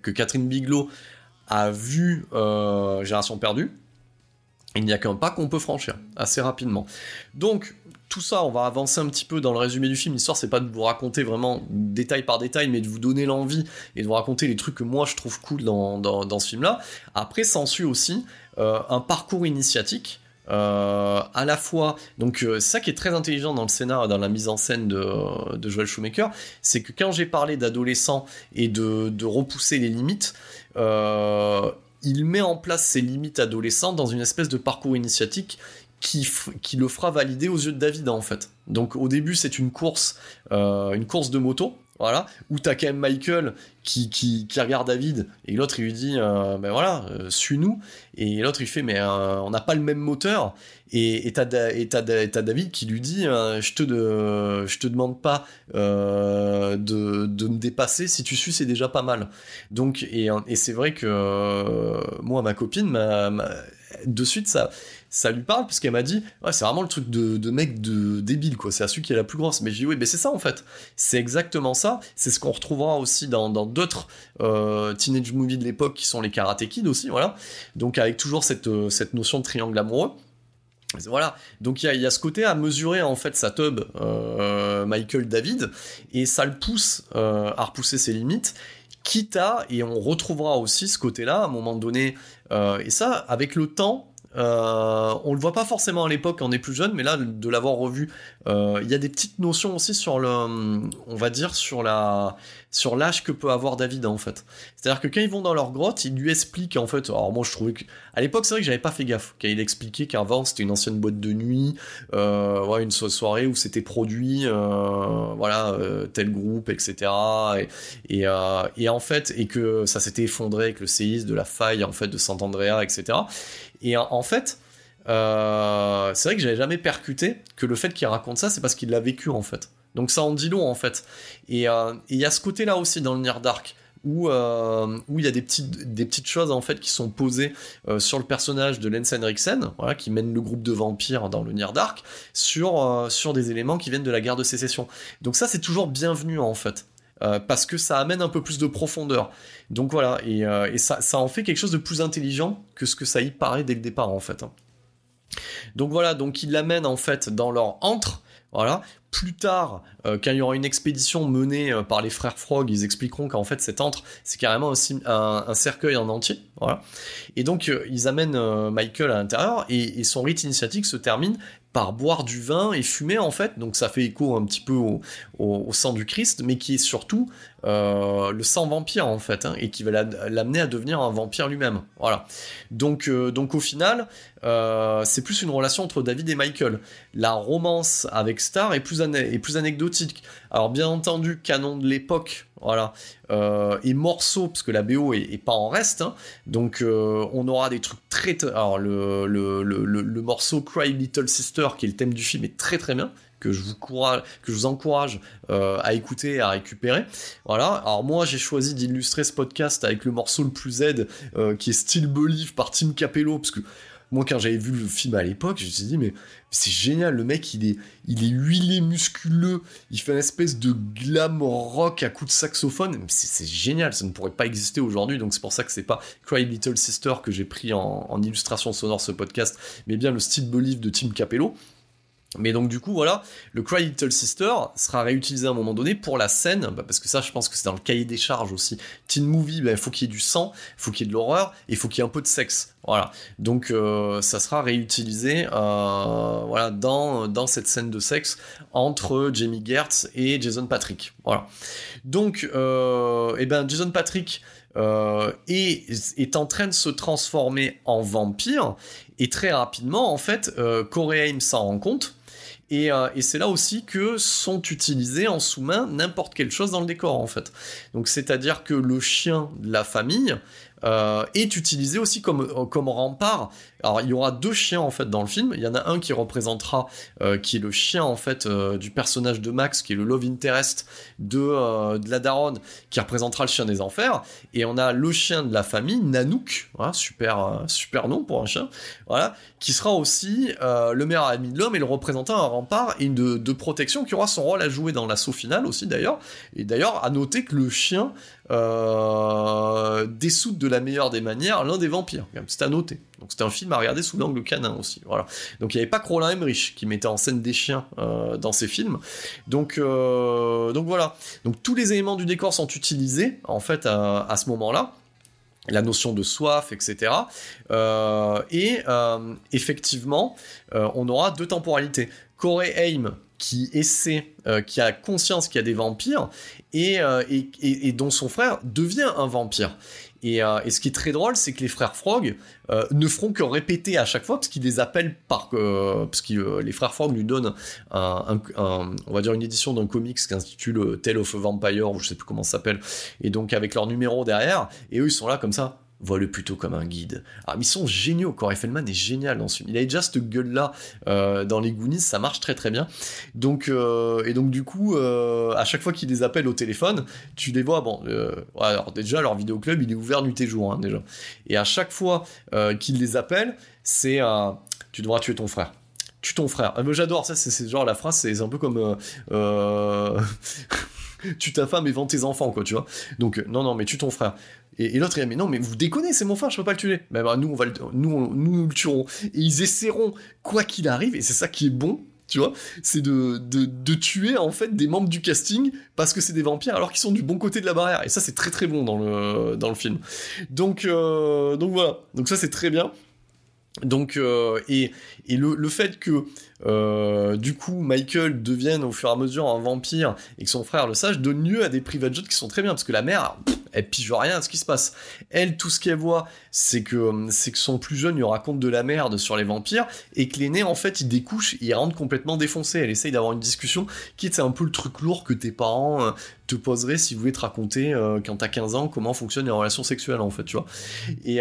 que Catherine Bigelow a vu Génération perdue, il n'y a qu'un pas qu'on peut franchir assez rapidement. Donc tout ça, on va avancer un petit peu dans le résumé du film. L'histoire, c'est pas de vous raconter vraiment détail par détail, mais de vous donner l'envie et de vous raconter les trucs que moi je trouve cool dans, dans, ce film-là. Après, s'ensuit aussi euh, un parcours initiatique. euh, à la fois, donc euh, ça qui est très intelligent dans le scénar dans la mise en scène de, Joel Schumacher, c'est que quand j'ai parlé d'adolescents et de, de repousser les limites, euh, il met en place ces limites adolescents dans une espèce de parcours initiatique qui le fera valider aux yeux de David en fait. Donc au début c'est une course, euh, une course de moto, voilà, où t'as quand même Michael qui, qui, qui regarde David et l'autre il lui dit euh, ben voilà euh, suis-nous. Et l'autre il fait mais euh, on n'a pas le même moteur. Et t'as David qui lui dit je te je te demande pas de, me dépasser. Si tu suis c'est déjà pas mal. Donc et, c'est vrai que moi ma copine de suite ça ça lui parle parce qu'elle m'a dit ouais c'est vraiment le truc de, mec de débile quoi. C'est à celui qui est la plus grosse. Mais j'ai dit oui mais c'est ça en fait. C'est exactement ça. C'est ce qu'on retrouvera aussi dans d'autres euh, teenage movies de l'époque qui sont les Karate Kid aussi voilà. Donc avec toujours cette euh, cette notion de triangle amoureux. Voilà, donc il y a, y a ce côté à mesurer en fait sa tub euh, Michael David. Et ça le pousse à repousser ses limites quitte à, et on retrouvera aussi ce côté-là à un moment donné, et ça, avec le temps, euh, on le voit pas forcément à l'époque quand on est plus jeune, mais là, de l'avoir revu, euh, il y a des petites notions aussi sur le, on va dire, sur la, sur l'âge que peut avoir David en fait. C'est-à-dire que quand ils vont dans leur grotte, il lui explique en fait. Alors moi je trouvais que à l'époque c'est vrai que j'avais pas fait gaffe. Quand il expliquait qu'avant c'était une ancienne boîte de nuit, euh, une so- soirée où c'était produit, voilà tel groupe, etc. Et, et en fait et que ça s'était effondré avec le séisme de la faille en fait de Sant'Andrea, etc. Et en, fait. euh, c'est vrai que j'avais jamais percuté que le fait qu'il raconte ça, c'est parce qu'il l'a vécu en fait. Donc ça en dit long en fait. Et euh, il y a ce côté-là aussi dans le Near Dark où euh, où il y a des petites des petites choses en fait qui sont posées sur le personnage de Lance Henriksen, voilà, qui mène le groupe de vampires dans le Near Dark, sur sur des éléments qui viennent de la guerre de sécession. Donc ça c'est toujours bienvenu en fait. Euh, parce que ça amène un peu plus de profondeur. Donc voilà, et, euh, ça en fait quelque chose de plus intelligent que ce que ça y paraît dès le départ en fait. hein. Donc voilà, donc ils l'amènent en fait dans leur antre, voilà. Plus tard, euh, quand il y aura une expédition menée euh, par les frères Frog, ils expliqueront qu'en fait cet antre, c'est carrément sim- un- cercueil en entier, voilà. Et donc euh, ils amènent Michael à l'intérieur et, et son rite initiatique se termine par boire du vin et fumer en fait, donc ça fait écho un petit peu au, sang du Christ, mais qui est surtout le sang vampire en fait, hein, et qui va la- l'amener à devenir un vampire lui-même. Voilà. Donc, donc au final, c'est plus une relation entre David et Michael. La romance avec Star est plus, est plus anecdotique. Alors bien entendu, canon de l'époque, voilà, euh, et morceaux, parce que la BO est, pas en reste, hein. donc euh, on aura des trucs très... Alors le, le, le, morceau Cry Little Sister, qui est le thème du film, est très très bien, que je vous, courage, que je vous encourage euh, à écouter et à récupérer. Voilà, alors moi j'ai choisi d'illustrer ce podcast avec le morceau le plus euh, qui est Still Believe par Tim Capello, parce que moi quand j'avais vu le film à l'époque, je me suis dit mais c'est génial, le mec il est, il est huilé, musculeux, il fait une espèce de glam rock à coups de saxophone, c'est génial, ça ne pourrait pas exister aujourd'hui, donc c'est pour ça que c'est pas Cry Little Sister que j'ai pris en, illustration sonore ce podcast, mais bien le Still Believe de Tim Capello. Mais donc du coup voilà, le Cry Little Sister sera réutilisé à un moment donné pour la scène, bah, parce que ça je pense que c'est dans le cahier des charges aussi. Teen movie, il faut qu'il y ait du sang, il faut qu'il y ait de l'horreur, et il faut qu'il y ait un peu de sexe. Voilà, donc euh, ça sera réutilisé euh, dans cette scène de sexe entre Jamie Gertz et Jason Patrick. Voilà. Donc euh, et ben Jason Patrick est, est en train de se transformer en vampire et très rapidement en fait euh, Corey Haim s'en rend compte et, euh, et c'est là aussi que sont utilisés en sous-main n'importe quelle chose dans le décor en fait. Donc c'est-à-dire que le chien de la famille euh, est utilisé aussi comme, euh, comme rempart. Alors il y aura deux chiens en fait dans le film. Il y en a un qui représentera, euh, qui est le chien en fait du personnage de Max, qui est le love interest de, de la daronne, qui représentera le chien des enfers. Et on a le chien de la famille, Nanook, super, super nom pour un chien, voilà, qui sera aussi le meilleur ami de l'homme et le représentant un rempart et de, de protection qui aura son rôle à jouer dans l'assaut final aussi d'ailleurs. Et d'ailleurs à noter que le chien euh, de la meilleure des manières l'un des vampires. C'est à noter. Donc c'était un film à regarder sous l'angle canin aussi. Voilà. Donc il n'y avait pas Roland Emmerich qui mettait en scène des chiens euh, dans ses films. Donc, euh, donc voilà. Donc tous les éléments du décor sont utilisés en fait à, ce moment-là la notion de soif, etc. Et euh, effectivement, on aura deux temporalités. Corey Haim, qui essaie, qui a conscience qu'il y a des vampires, et, dont son frère devient un vampire. Et, et, ce qui est très drôle, c'est que les frères Frog ne feront que répéter à chaque fois, parce qu'ils les appellent par... parce que les frères Frog lui donnent, on va dire, une édition d'un comics qui s'intitule Tale of a Vampire, ou je sais plus comment ça s'appelle, et donc avec leur numéro derrière, et eux ils sont là comme ça, vois-le plutôt comme un guide. Ah, ils sont géniaux. Corey Feldman est génial dans ce film. Il a déjà cette gueule-là euh, dans les Goonies, ça marche très très bien. Donc, euh, et donc, du coup, euh, à chaque fois qu'il les appelle au téléphone, tu les vois. Bon, alors déjà, leur vidéoclub, il est ouvert nuit et jour, hein, déjà. Et à chaque fois qu'il les appelle, c'est tu devras tuer ton frère tue ton frère. Ah, j'adore ça, c'est genre la phrase, c'est un peu comme tue ta femme et vends tes enfants, quoi, tu vois. Donc, non, non, mais tue ton frère. Et, l'autre, il dit, mais non, mais vous déconnez, c'est mon frère, je peux pas le tuer. Mais bah, nous, on va le, nous, nous, le tuerons. Et ils essaieront, quoi qu'il arrive, et c'est ça qui est bon, tu vois, c'est de, de, tuer en fait des membres du casting parce que c'est des vampires alors qu'ils sont du bon côté de la barrière. Et ça, c'est très très bon dans le, dans le film. Donc, euh, donc voilà, donc ça, c'est très bien. Donc, euh, et, et le, fait que euh, du coup Michael devienne au fur et à mesure un vampire et que son frère le sache donne lieu à des private qui sont très bien parce que la mère, elle pige rien à ce qui se passe. Elle, tout ce qu'elle voit, c'est que c'est que son plus jeune lui raconte de la merde sur les vampires et que l'aîné en fait il découche, il rentre complètement défoncé. Elle essaye d'avoir une discussion qui est un peu le truc lourd que tes parents euh, te poseraient si vous voulez te raconter euh, quand t'as 15 ans comment fonctionnent les relations sexuelles en fait, tu vois. Et,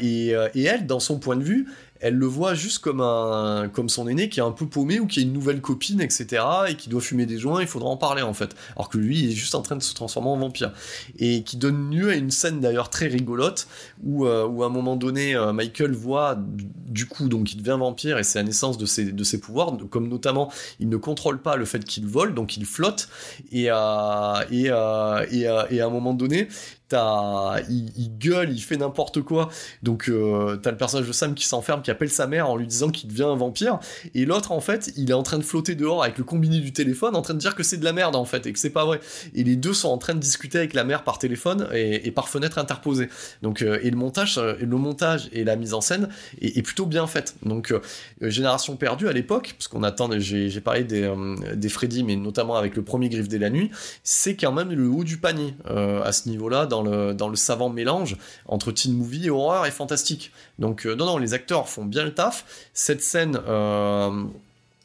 et, et elle, dans son point de vue, elle le voit juste comme un comme son aîné qui est un peu paumé ou qui a une nouvelle copine etc et qui doit fumer des joints il faudra en parler en fait. Alors que lui il est juste en train de se transformer en vampire. Et qui donne lieu à une scène d'ailleurs très rigolote où, euh, où à un moment donné euh, Michael voit du coup donc il devient vampire et c'est la naissance de ses de ses pouvoirs. Comme notamment il ne contrôle pas le fait qu'il vole donc il flotte. Et euh, et, et, et à un moment donné il, gueule, il fait n'importe quoi. Donc euh, t'as le personnage de Sam qui s'enferme, qui appelle sa mère en lui disant qu'il devient un vampire. Et l'autre en fait, il est en train de flotter dehors avec le combiné du téléphone, en train de dire que c'est de la merde en fait et que c'est pas vrai. Et les deux sont en train de discuter avec la mère par téléphone et, par fenêtre interposée. Donc euh, et le montage, euh, le montage et la mise en scène est, plutôt bien faite. Donc génération perdue à l'époque, parce qu'on attend, j'ai parlé des, des Freddy, mais notamment avec le premier Griffe de la nuit, c'est quand même le haut du panier à ce niveau-là dans le, savant mélange entre teen movie horreur et fantastique. Donc euh, non, non, les acteurs font bien le taf. Cette scène... Euh,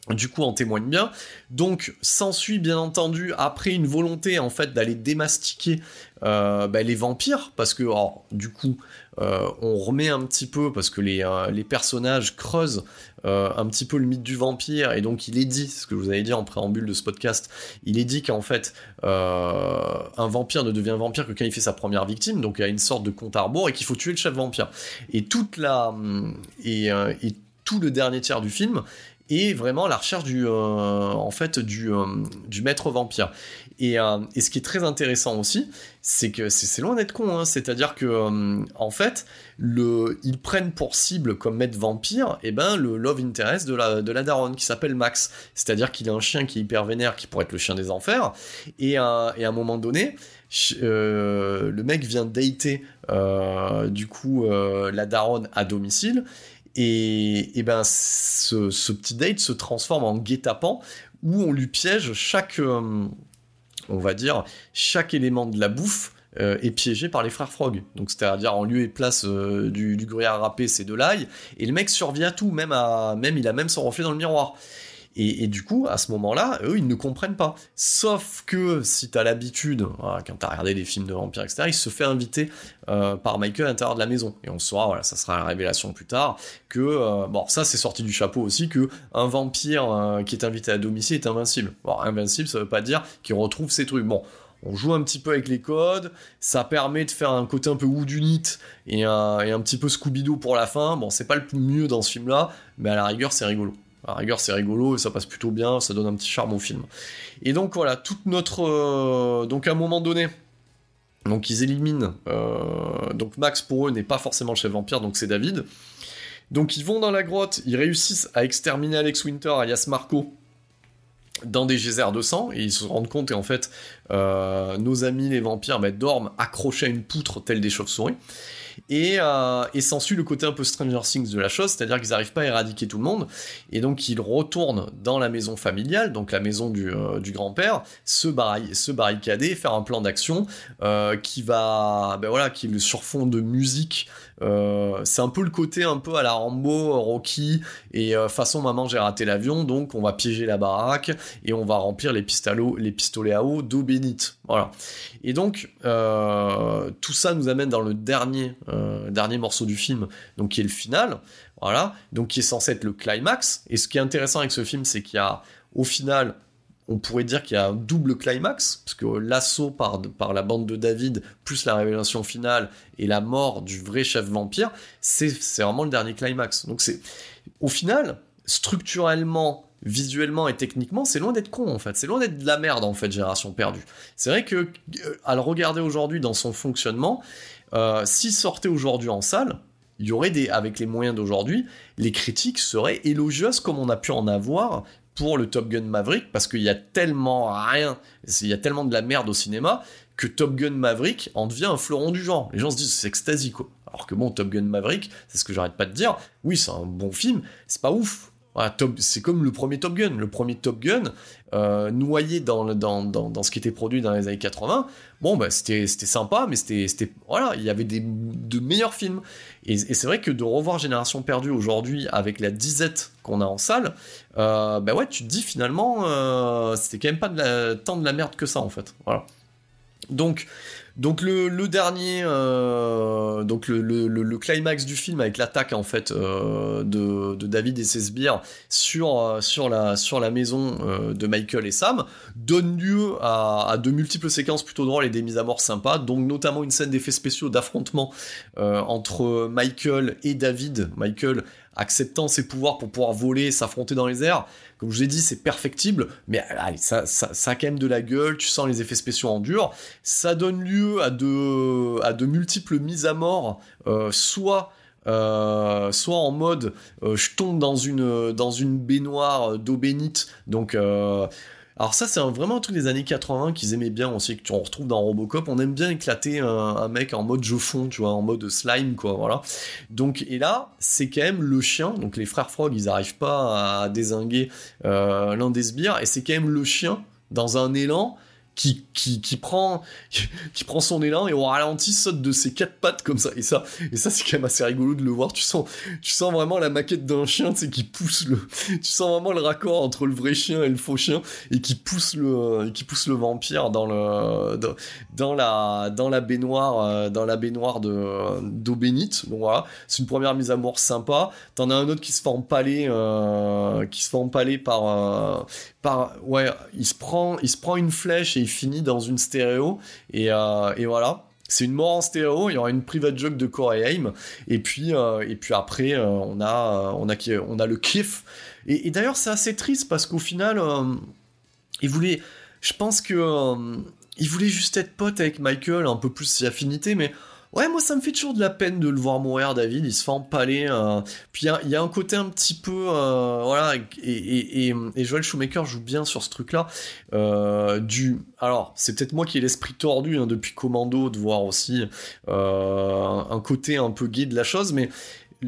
du coup en témoigne bien. Donc s'ensuit bien entendu après une volonté en fait d'aller démastiquer euh, bah, les vampires parce que du coup on remet un petit peu parce que les personnages creusent euh, un petit peu le mythe du vampire, et donc il est dit, ce que je vous avais dit en préambule de ce podcast, il est dit qu'en fait, euh, un vampire ne devient vampire que quand il fait sa première victime, donc il y a une sorte de compte à rebours, et qu'il faut tuer le chef vampire. Et euh, tout le dernier tiers du film est vraiment la recherche du, en fait, du maître vampire. Et, et, ce qui est très intéressant aussi, c'est que c'est loin d'être con, hein. c'est-à-dire que euh, en fait, ils prennent pour cible comme maître vampire, eh ben le love interest de la daronne qui s'appelle Max, c'est-à-dire qu'il a un chien qui est hyper vénère, qui pourrait être le chien des enfers, et, à un moment donné, euh, le mec vient dater euh, du coup la daronne à domicile. Et, et ben ce, ce, petit date se transforme en guet-apens où on lui piège chaque, on va dire, chaque élément de la bouffe euh, est piégé par les frères Frog. Donc c'est-à-dire en lieu et place euh, du, gruyère râpé, c'est de l'ail. Et le mec survit à tout, même à, même il a même son reflet dans le miroir. Et, du coup, à ce moment-là, eux, ils ne comprennent pas. Sauf que si t'as l'habitude, quand t'as regardé des films de vampires, etc., il se fait inviter euh, par Michael à l'intérieur de la maison. Et on saura, voilà, ça sera la révélation plus tard, que, euh, bon, ça c'est sorti du chapeau aussi, que un vampire euh, qui est invité à domicile est invincible. Bon, invincible, ça veut pas dire qu'il retrouve ses trucs. Bon, on joue un petit peu avec les codes, ça permet de faire un côté un peu Woodunit et un, et un petit peu Scooby-Doo pour la fin. Bon, c'est pas le mieux dans ce film-là, mais à la rigueur, c'est rigolo. À rigueur, c'est rigolo et ça passe plutôt bien, ça donne un petit charme au film. Et donc voilà, toute notre. Euh, donc à un moment donné, donc ils éliminent. Euh, donc Max pour eux n'est pas forcément le chef vampire, donc c'est David. Donc ils vont dans la grotte, ils réussissent à exterminer Alex Winter, alias Marco, dans des geysers de sang, et ils se rendent compte, et en fait, euh, nos amis les vampires bah, dorment accrochés à une poutre telle des chauves-souris. Et, euh, et s'ensuit le côté un peu Stranger Things de la chose, c'est-à-dire qu'ils n'arrivent pas à éradiquer tout le monde, et donc ils retournent dans la maison familiale, donc la maison du, euh, grand-père, se, se, barricader, faire un plan d'action euh, qui va, ben voilà, qui est le surfond de musique euh, c'est un peu le côté un peu à la Rambo, Rocky, et façon maman j'ai raté l'avion, donc on va piéger la baraque et on va remplir les, les pistolets à eau d'eau bénite. Voilà. Et donc tout ça nous amène dans le dernier, dernier morceau du film, donc qui est le final. Voilà, donc qui est censé être le climax. Et ce qui est intéressant avec ce film, c'est qu'il y a au final on pourrait dire qu'il y a un double climax, parce que l'assaut par, par la bande de David, plus la révélation finale et la mort du vrai chef vampire, c'est vraiment le dernier climax. Donc c'est, au final, structurellement, visuellement et techniquement, c'est loin d'être con en fait. C'est loin d'être de la merde en fait, Génération Perdue. C'est vrai que euh, à le regarder aujourd'hui dans son fonctionnement, euh, s'il sortait aujourd'hui en salle, il y aurait des, avec les moyens d'aujourd'hui, les critiques seraient élogieuses comme on a pu en avoir pour le Top Gun Maverick parce qu'il y a tellement rien, il y a tellement de la merde au cinéma que Top Gun Maverick en devient un fleuron du genre. Les gens se disent c'est quoi. Alors que bon, Top Gun Maverick, c'est ce que j'arrête pas de dire. Oui, c'est un bon film, c'est pas ouf. C'est comme le premier Top Gun. Le premier Top Gun, euh, noyé dans, dans, dans, ce qui était produit dans les années 80, bon, bah, c'était sympa, mais c'était. Voilà, il y avait des, de meilleurs films. Et, c'est vrai que de revoir Génération Perdue aujourd'hui avec la disette qu'on a en salle, euh, bah ouais, tu te dis finalement, euh, c'était quand même pas tant de la merde que ça en fait. Voilà. Donc, donc le, dernier, euh, donc le, climax du film avec l'attaque en fait euh, de, David et ses sbires sur, euh, la maison de Michael et Sam donne lieu à, à, de multiples séquences plutôt drôles et des mises à mort sympas, donc notamment une scène d'effets spéciaux d'affrontement entre Michael et David. Michael acceptant ses pouvoirs pour pouvoir voler, s'affronter dans les airs. Comme je vous ai dit, c'est perfectible, mais ça, ça, même de la gueule, tu sens les effets spéciaux en dur. Ça donne lieu à de, multiples mises à mort, euh, soit... Euh, soit en mode euh, je tombe dans une dans une baignoire d'eau bénite donc alors ça, c'est vraiment un truc des années 80 qu'ils aimaient bien aussi, que tu en retrouves dans Robocop. On aime bien éclater un, mec en mode je fond, tu vois, en mode slime, quoi, voilà. Donc, et là, c'est quand même le chien. Donc les frères Frog, ils arrivent pas à désinguer euh, l'un des sbires, et c'est quand même le chien dans un élan qui, qui, qui, prend, qui prend son élan et au ralenti saute de ses quatre pattes comme ça. Et ça, et ça c'est quand même assez rigolo de le voir. Tu sens, tu sens vraiment la maquette d'un chien, tu sais, qui pousse le, tu sens vraiment le raccord entre le vrai chien et le faux chien et qui pousse le, qui pousse le vampire dans le, dans, la, dans la baignoire, euh, dans la baignoire de, d'eau bénite. Donc voilà, c'est une première mise à mort sympa. T'en as un autre qui se fait empaler, euh, qui se fait empaler par, euh, par, ouais, il se prend, il se prend une flèche et il finit dans une stéréo. Et, euh, et voilà. C'est une mort en stéréo, il y aura une private joke de Corey et puis, euh, et puis après, euh, on, a, on, a, on a le kiff. Et, d'ailleurs, c'est assez triste parce qu'au final, il voulait. Je pense que. il voulait juste être pote avec Michael, un peu plus si affinité, mais Ouais, moi ça me fait toujours de la peine de le voir mourir, David. Il se fait empaler. Euh... Puis il y, a un côté un petit peu, euh, voilà, et, et, Joel Shoemaker joue bien sur ce truc-là. Euh, du, alors c'est peut-être moi qui ai l'esprit tordu hein, depuis Commando de voir aussi un côté un peu gay de la chose, mais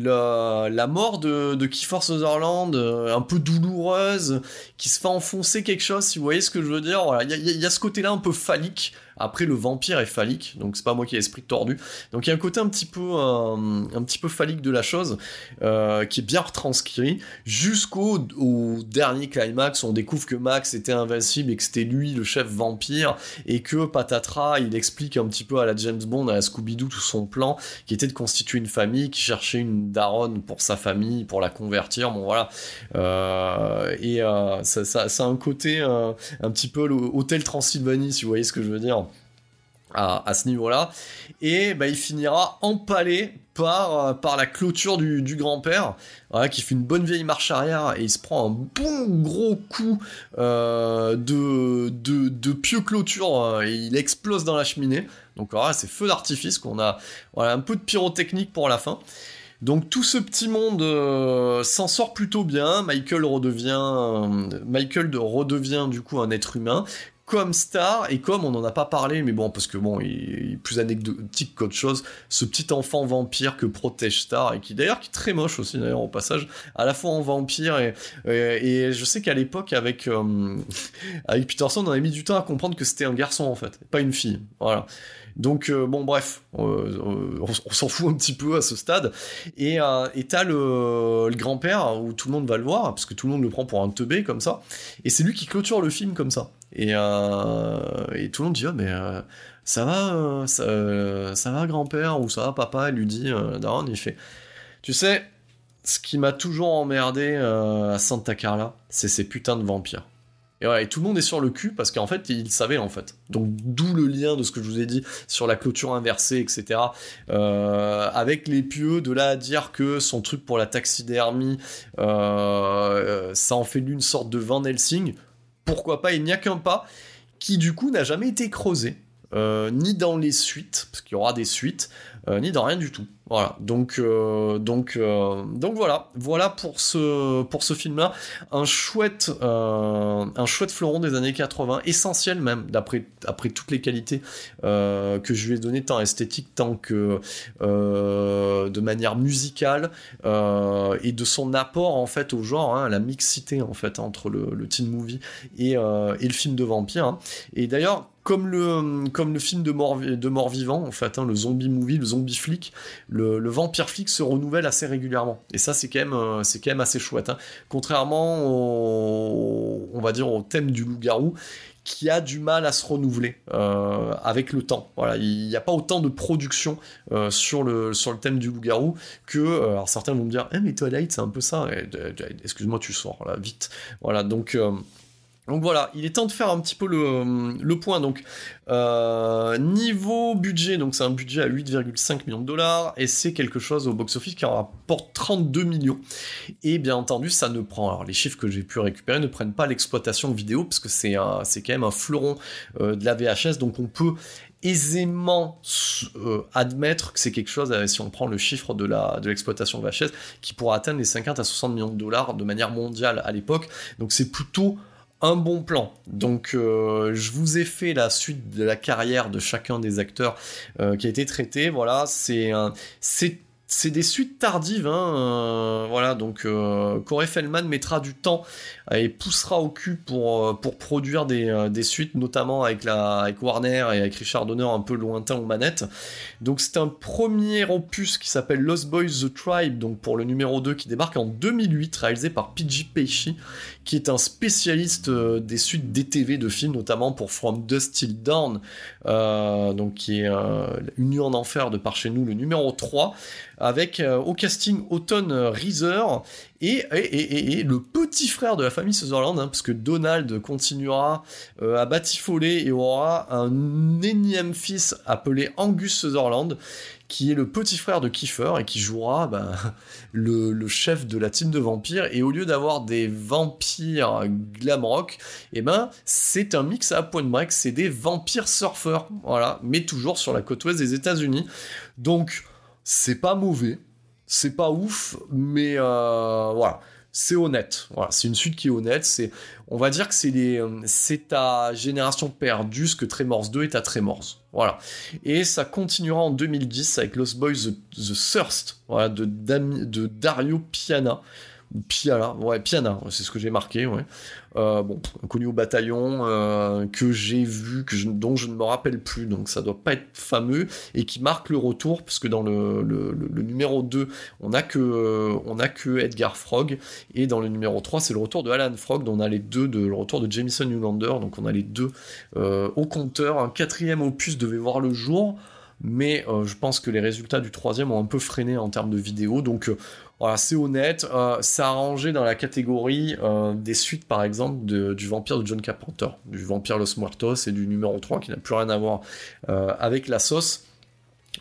la, mort de, de Kiefer Sutherland, euh, un peu douloureuse, qui se fait enfoncer quelque chose, si vous voyez ce que je veux dire. Voilà, il y, y, a ce côté-là un peu phallique Après, le vampire est phallique, donc c'est pas moi qui ai l'esprit tordu. Donc il y a un côté un petit peu, un petit peu phallique de la chose euh, qui est bien retranscrit jusqu'au au dernier climax on découvre que Max était invincible et que c'était lui le chef vampire et que Patatras il explique un petit peu à la James Bond, à la Scooby-Doo tout son plan qui était de constituer une famille, qui cherchait une daronne pour sa famille, pour la convertir. Bon voilà. Euh, et euh, ça, ça, ça, a un côté un petit peu l'hôtel Transylvanie, si vous voyez ce que je veux dire. À, ce niveau-là. Et bah, il finira empalé par, euh, la clôture du, grand-père, qui fait une bonne vieille marche arrière et il se prend un bon gros coup euh, de, pieux clôture euh, et il explose dans la cheminée. Donc voilà, c'est feu d'artifice qu'on a. Voilà, un peu de pyrotechnique pour la fin. Donc tout ce petit monde s'en sort plutôt bien. Michael redevient, Michael redevient du coup un être humain comme star et comme on n'en a pas parlé, mais bon, parce que bon, il, est plus anecdotique qu'autre chose, ce petit enfant vampire que protège Star et qui d'ailleurs qui est très moche aussi d'ailleurs au passage, à la fois en vampire et, je sais qu'à l'époque avec euh, avec Peterson, on avait mis du temps à comprendre que c'était un garçon en fait, pas une fille, voilà. Donc euh, bon bref, euh, euh, on, s'en fout un petit peu à ce stade. Et t'as le, grand-père où tout le monde va le voir, parce que tout le monde le prend pour un teubé comme ça. Et c'est lui qui clôture le film comme ça. Et, et tout le monde dit, oh, mais ça va, ça, va grand-père, ou ça va papa, il lui dit, Daron, il fait, tu sais, ce qui m'a toujours emmerdé à Santa Carla, c'est ces putains de vampires. Et, tout le monde est sur le cul parce qu'en fait, il savait en fait. Donc d'où le lien de ce que je vous ai dit sur la clôture inversée, etc. Euh, avec les pieux, de là à dire que son truc pour la taxidermie, euh, ça en fait d'une sorte de Van Helsing. Pourquoi pas Il n'y a qu'un pas qui du coup n'a jamais été creusé. Euh, ni dans les suites, parce qu'il y aura des suites, ni dans rien du tout. Voilà, donc euh, donc euh, donc voilà, voilà pour ce pour ce film-là, un chouette euh, un chouette fleuron des années 80, essentiel même d'après après toutes les qualités que je lui ai donné tant esthétique tant que de manière musicale et de son apport en fait au genre, hein, la mixité en fait entre le, le teen movie et, et le film de vampire. Hein. Et d'ailleurs comme le, comme le film de mort, vivant, en fait, hein, le zombie movie, le zombie flic, le, vampire flic se renouvelle assez régulièrement. Et ça, c'est quand même, euh, assez chouette. Hein. Contrairement au, thème du loup-garou, qui a du mal à se renouveler euh, avec le temps. Il n'y a pas autant de production euh, sur, le, sur le thème du loup-garou que. alors certains vont me dire, eh, mais Twilight, c'est un peu ça. Excuse-moi, tu sors là, vite. Voilà, donc. Donc voilà, il est temps de faire un petit peu le, point. Donc euh, niveau budget, donc c'est un budget à 8,5 millions de dollars et c'est quelque chose au box-office qui en rapporte 32 millions. Et bien entendu, ça ne prend, alors les chiffres que j'ai pu récupérer ne prennent pas l'exploitation vidéo parce que c'est c'est quand même un fleuron euh, de la VHS, donc on peut aisément euh, admettre que c'est quelque chose, si on prend le chiffre de l'exploitation VHS, qui pourra atteindre les 50 à 60 millions de dollars de manière mondiale à l'époque. Donc c'est plutôt un bon plan. Donc euh, je vous ai fait la suite de la carrière de chacun des acteurs euh, qui a été traité. Voilà, c'est c'est c'est des suites tardives, hein, euh, voilà, donc Corey Feldman mettra du temps et poussera au cul pour, euh, pour produire des, des, suites, notamment avec, la, avec Warner et avec Richard Donner un peu lointain aux manettes. Donc c'est un premier opus qui s'appelle Lost Boys The Tribe, donc pour le numéro 2 qui débarque en 2008, réalisé par P.G. Peishi, qui est un spécialiste des suites DTV de films, notamment pour From Dust Till Dawn, donc qui est une nuit en enfer de par chez nous, le numéro 3 avec euh, au casting Autumn Reeser et, le petit frère de la famille Sutherland, hein, parce que Donald continuera euh, à batifoler et aura un énième fils appelé Angus Sutherland, qui est le petit frère de Kiefer et qui jouera bah, le, chef de la team de vampires. Et au lieu d'avoir des vampires glam rock, eh ben c'est un mix à point break, c'est des vampires surfeurs, mais toujours sur la côte ouest des États-Unis. Donc c'est pas mauvais, c'est pas ouf, mais euh, voilà, c'est honnête. C'est une suite qui est honnête. On va dire que c'est les, c'est ta génération perdue, ce que Tremors 2 est à Tremors. Voilà. Et ça continuera en 2010 avec Lost Boys The, Thirst, de Dario Piana. Piana, ouais, Piana, c'est ce que j'ai marqué, ouais. Euh, bon, connu au bataillon, euh, que j'ai vu, dont je ne me rappelle plus, donc ça doit pas être fameux, et qui marque le retour, parce que dans le, numéro 2, on a, que, on a que Edgar Frog, et dans le numéro 3, c'est le retour de Alan Frog, dont on a les deux, de, le retour de Jamison Newlander, donc on a les deux euh, au compteur. Un quatrième opus devait voir le jour, mais euh, je pense que les résultats du troisième ont un peu freiné en termes de vidéo, donc euh, voilà, c'est honnête. Euh, ça a rangé dans la catégorie des suites, par exemple, du Vampire de John Carpenter, du Vampire Los Muertos et du numéro 3 qui n'a plus rien à voir avec la sauce.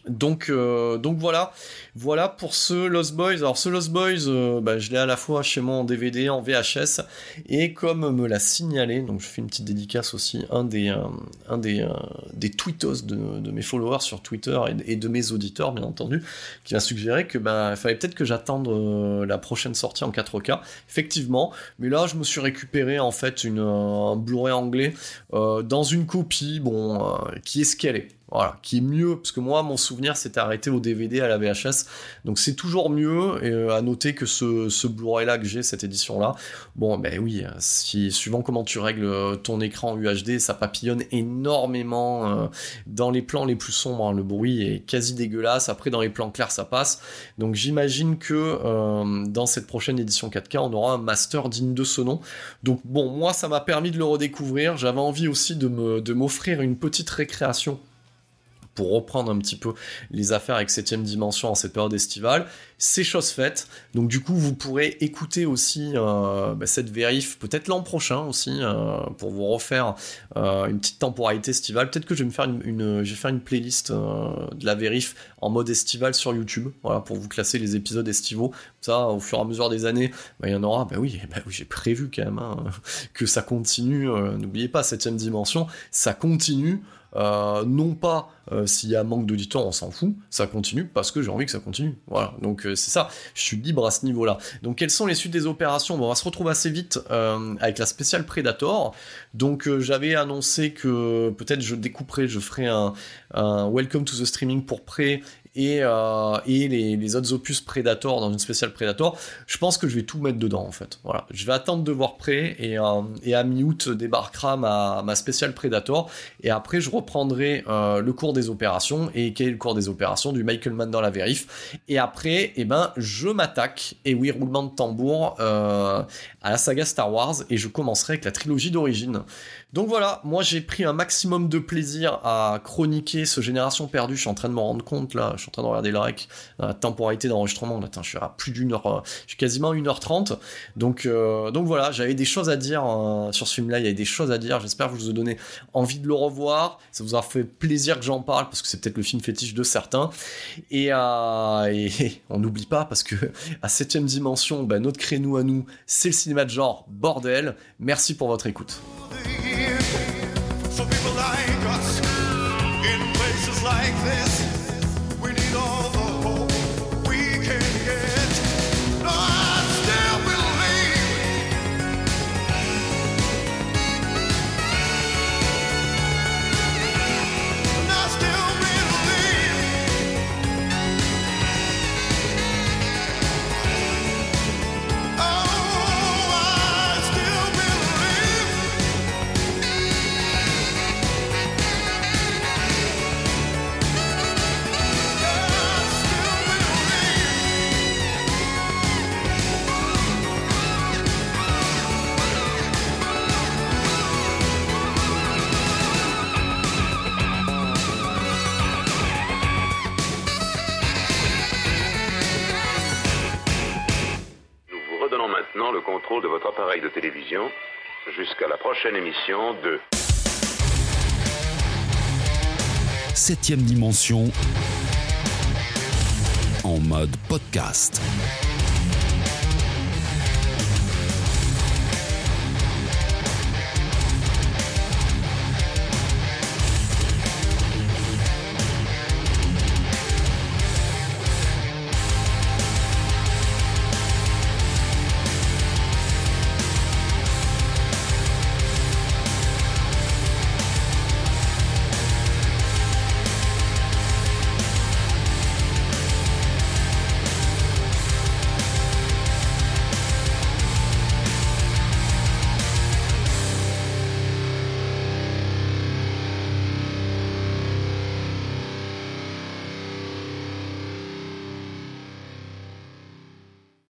Donc, euh, donc voilà, voilà pour ce Lost Boys. Alors ce Lost Boys, euh, bah, je l'ai à la fois chez moi en DVD, en VHS, et comme me l'a signalé, donc je fais une petite dédicace aussi, un des, euh, des tweetos de, mes followers sur Twitter et, de mes auditeurs, bien entendu, qui m'a suggéré que bah, il fallait peut-être que j'attende la prochaine sortie en 4K. Effectivement, mais là je me suis récupéré en fait une, un Blu-ray anglais dans une copie, bon, qui est ce qu'elle est. Voilà, qui est mieux, parce que moi, mon souvenir s'était arrêté au DVD à la VHS, donc c'est toujours mieux, et euh, à noter que ce, ce Blu-ray-là que j'ai, cette édition-là, bon, ben oui, si, suivant comment tu règles euh, ton écran UHD, ça papillonne énormément euh, dans les plans les plus sombres, hein, le bruit est quasi dégueulasse, après dans les plans clairs, ça passe, donc j'imagine que dans cette prochaine édition 4K, on aura un master digne de ce nom, donc bon, moi, ça m'a permis de le redécouvrir, j'avais envie aussi de m'offrir une petite récréation pour reprendre un petit peu les affaires avec 7 dimension en cette période estivale. C'est chose faite. Donc du coup, vous pourrez écouter aussi euh, bah, cette vérif peut-être l'an prochain aussi euh, pour vous refaire euh, une petite temporalité estivale. Peut-être que je vais me faire une, playlist de la vérif en mode estival sur YouTube. Voilà pour vous classer les épisodes estivaux. Ça, au fur et à mesure des années, bah, il y en aura. Bah oui, bah oui j'ai prévu quand même hein, que ça continue. N'oubliez pas 7 dimension, ça continue. Euh, non pas euh, s'il y a manque d'auditeurs, on s'en fout, ça continue parce que j'ai envie que ça continue. Voilà, donc euh, c'est ça, je suis libre à ce niveau-là. Donc quelles sont les suites des opérations? On va se retrouver assez vite avec la spéciale Predator. Donc j'avais annoncé que peut-être je découperai, je ferai un, un Welcome to the Streaming pour prêt et, euh, les, autres opus Predator dans une spéciale Predator, je pense que je vais tout mettre dedans en fait. Je vais attendre de voir et, euh, et à mi-août débarquera ma, ma spéciale Predator et après je reprendrai euh, le cours des opérations et quel est le cours des opérations du Michael Mann dans la vérif et après eh ben je m'attaque et oui roulement de tambour à la saga Star Wars et je commencerai avec la trilogie d'origine. Donc voilà, moi j'ai pris un maximum de plaisir à chroniquer ce Génération Perdue. Je suis en train de me rendre compte là, je suis en train de regarder le rec, la temporalité d'enregistrement. Je suis à plus d'une heure, euh, je suis quasiment à 1h30. Donc, euh, donc voilà, j'avais des choses à dire euh, sur ce film-là, il y avait des choses à dire. J'espère que vous ai donné envie de le revoir. Ça vous a fait plaisir que j'en parle parce que c'est peut-être le film fétiche de certains. Et, on n'oublie pas parce que à 7ème dimension, bah, notre créneau à nous, c'est le cinéma de genre bordel. Merci pour votre écoute. for people like us in places like this. De votre appareil de télévision jusqu'à la prochaine émission de Septième dimension en mode podcast.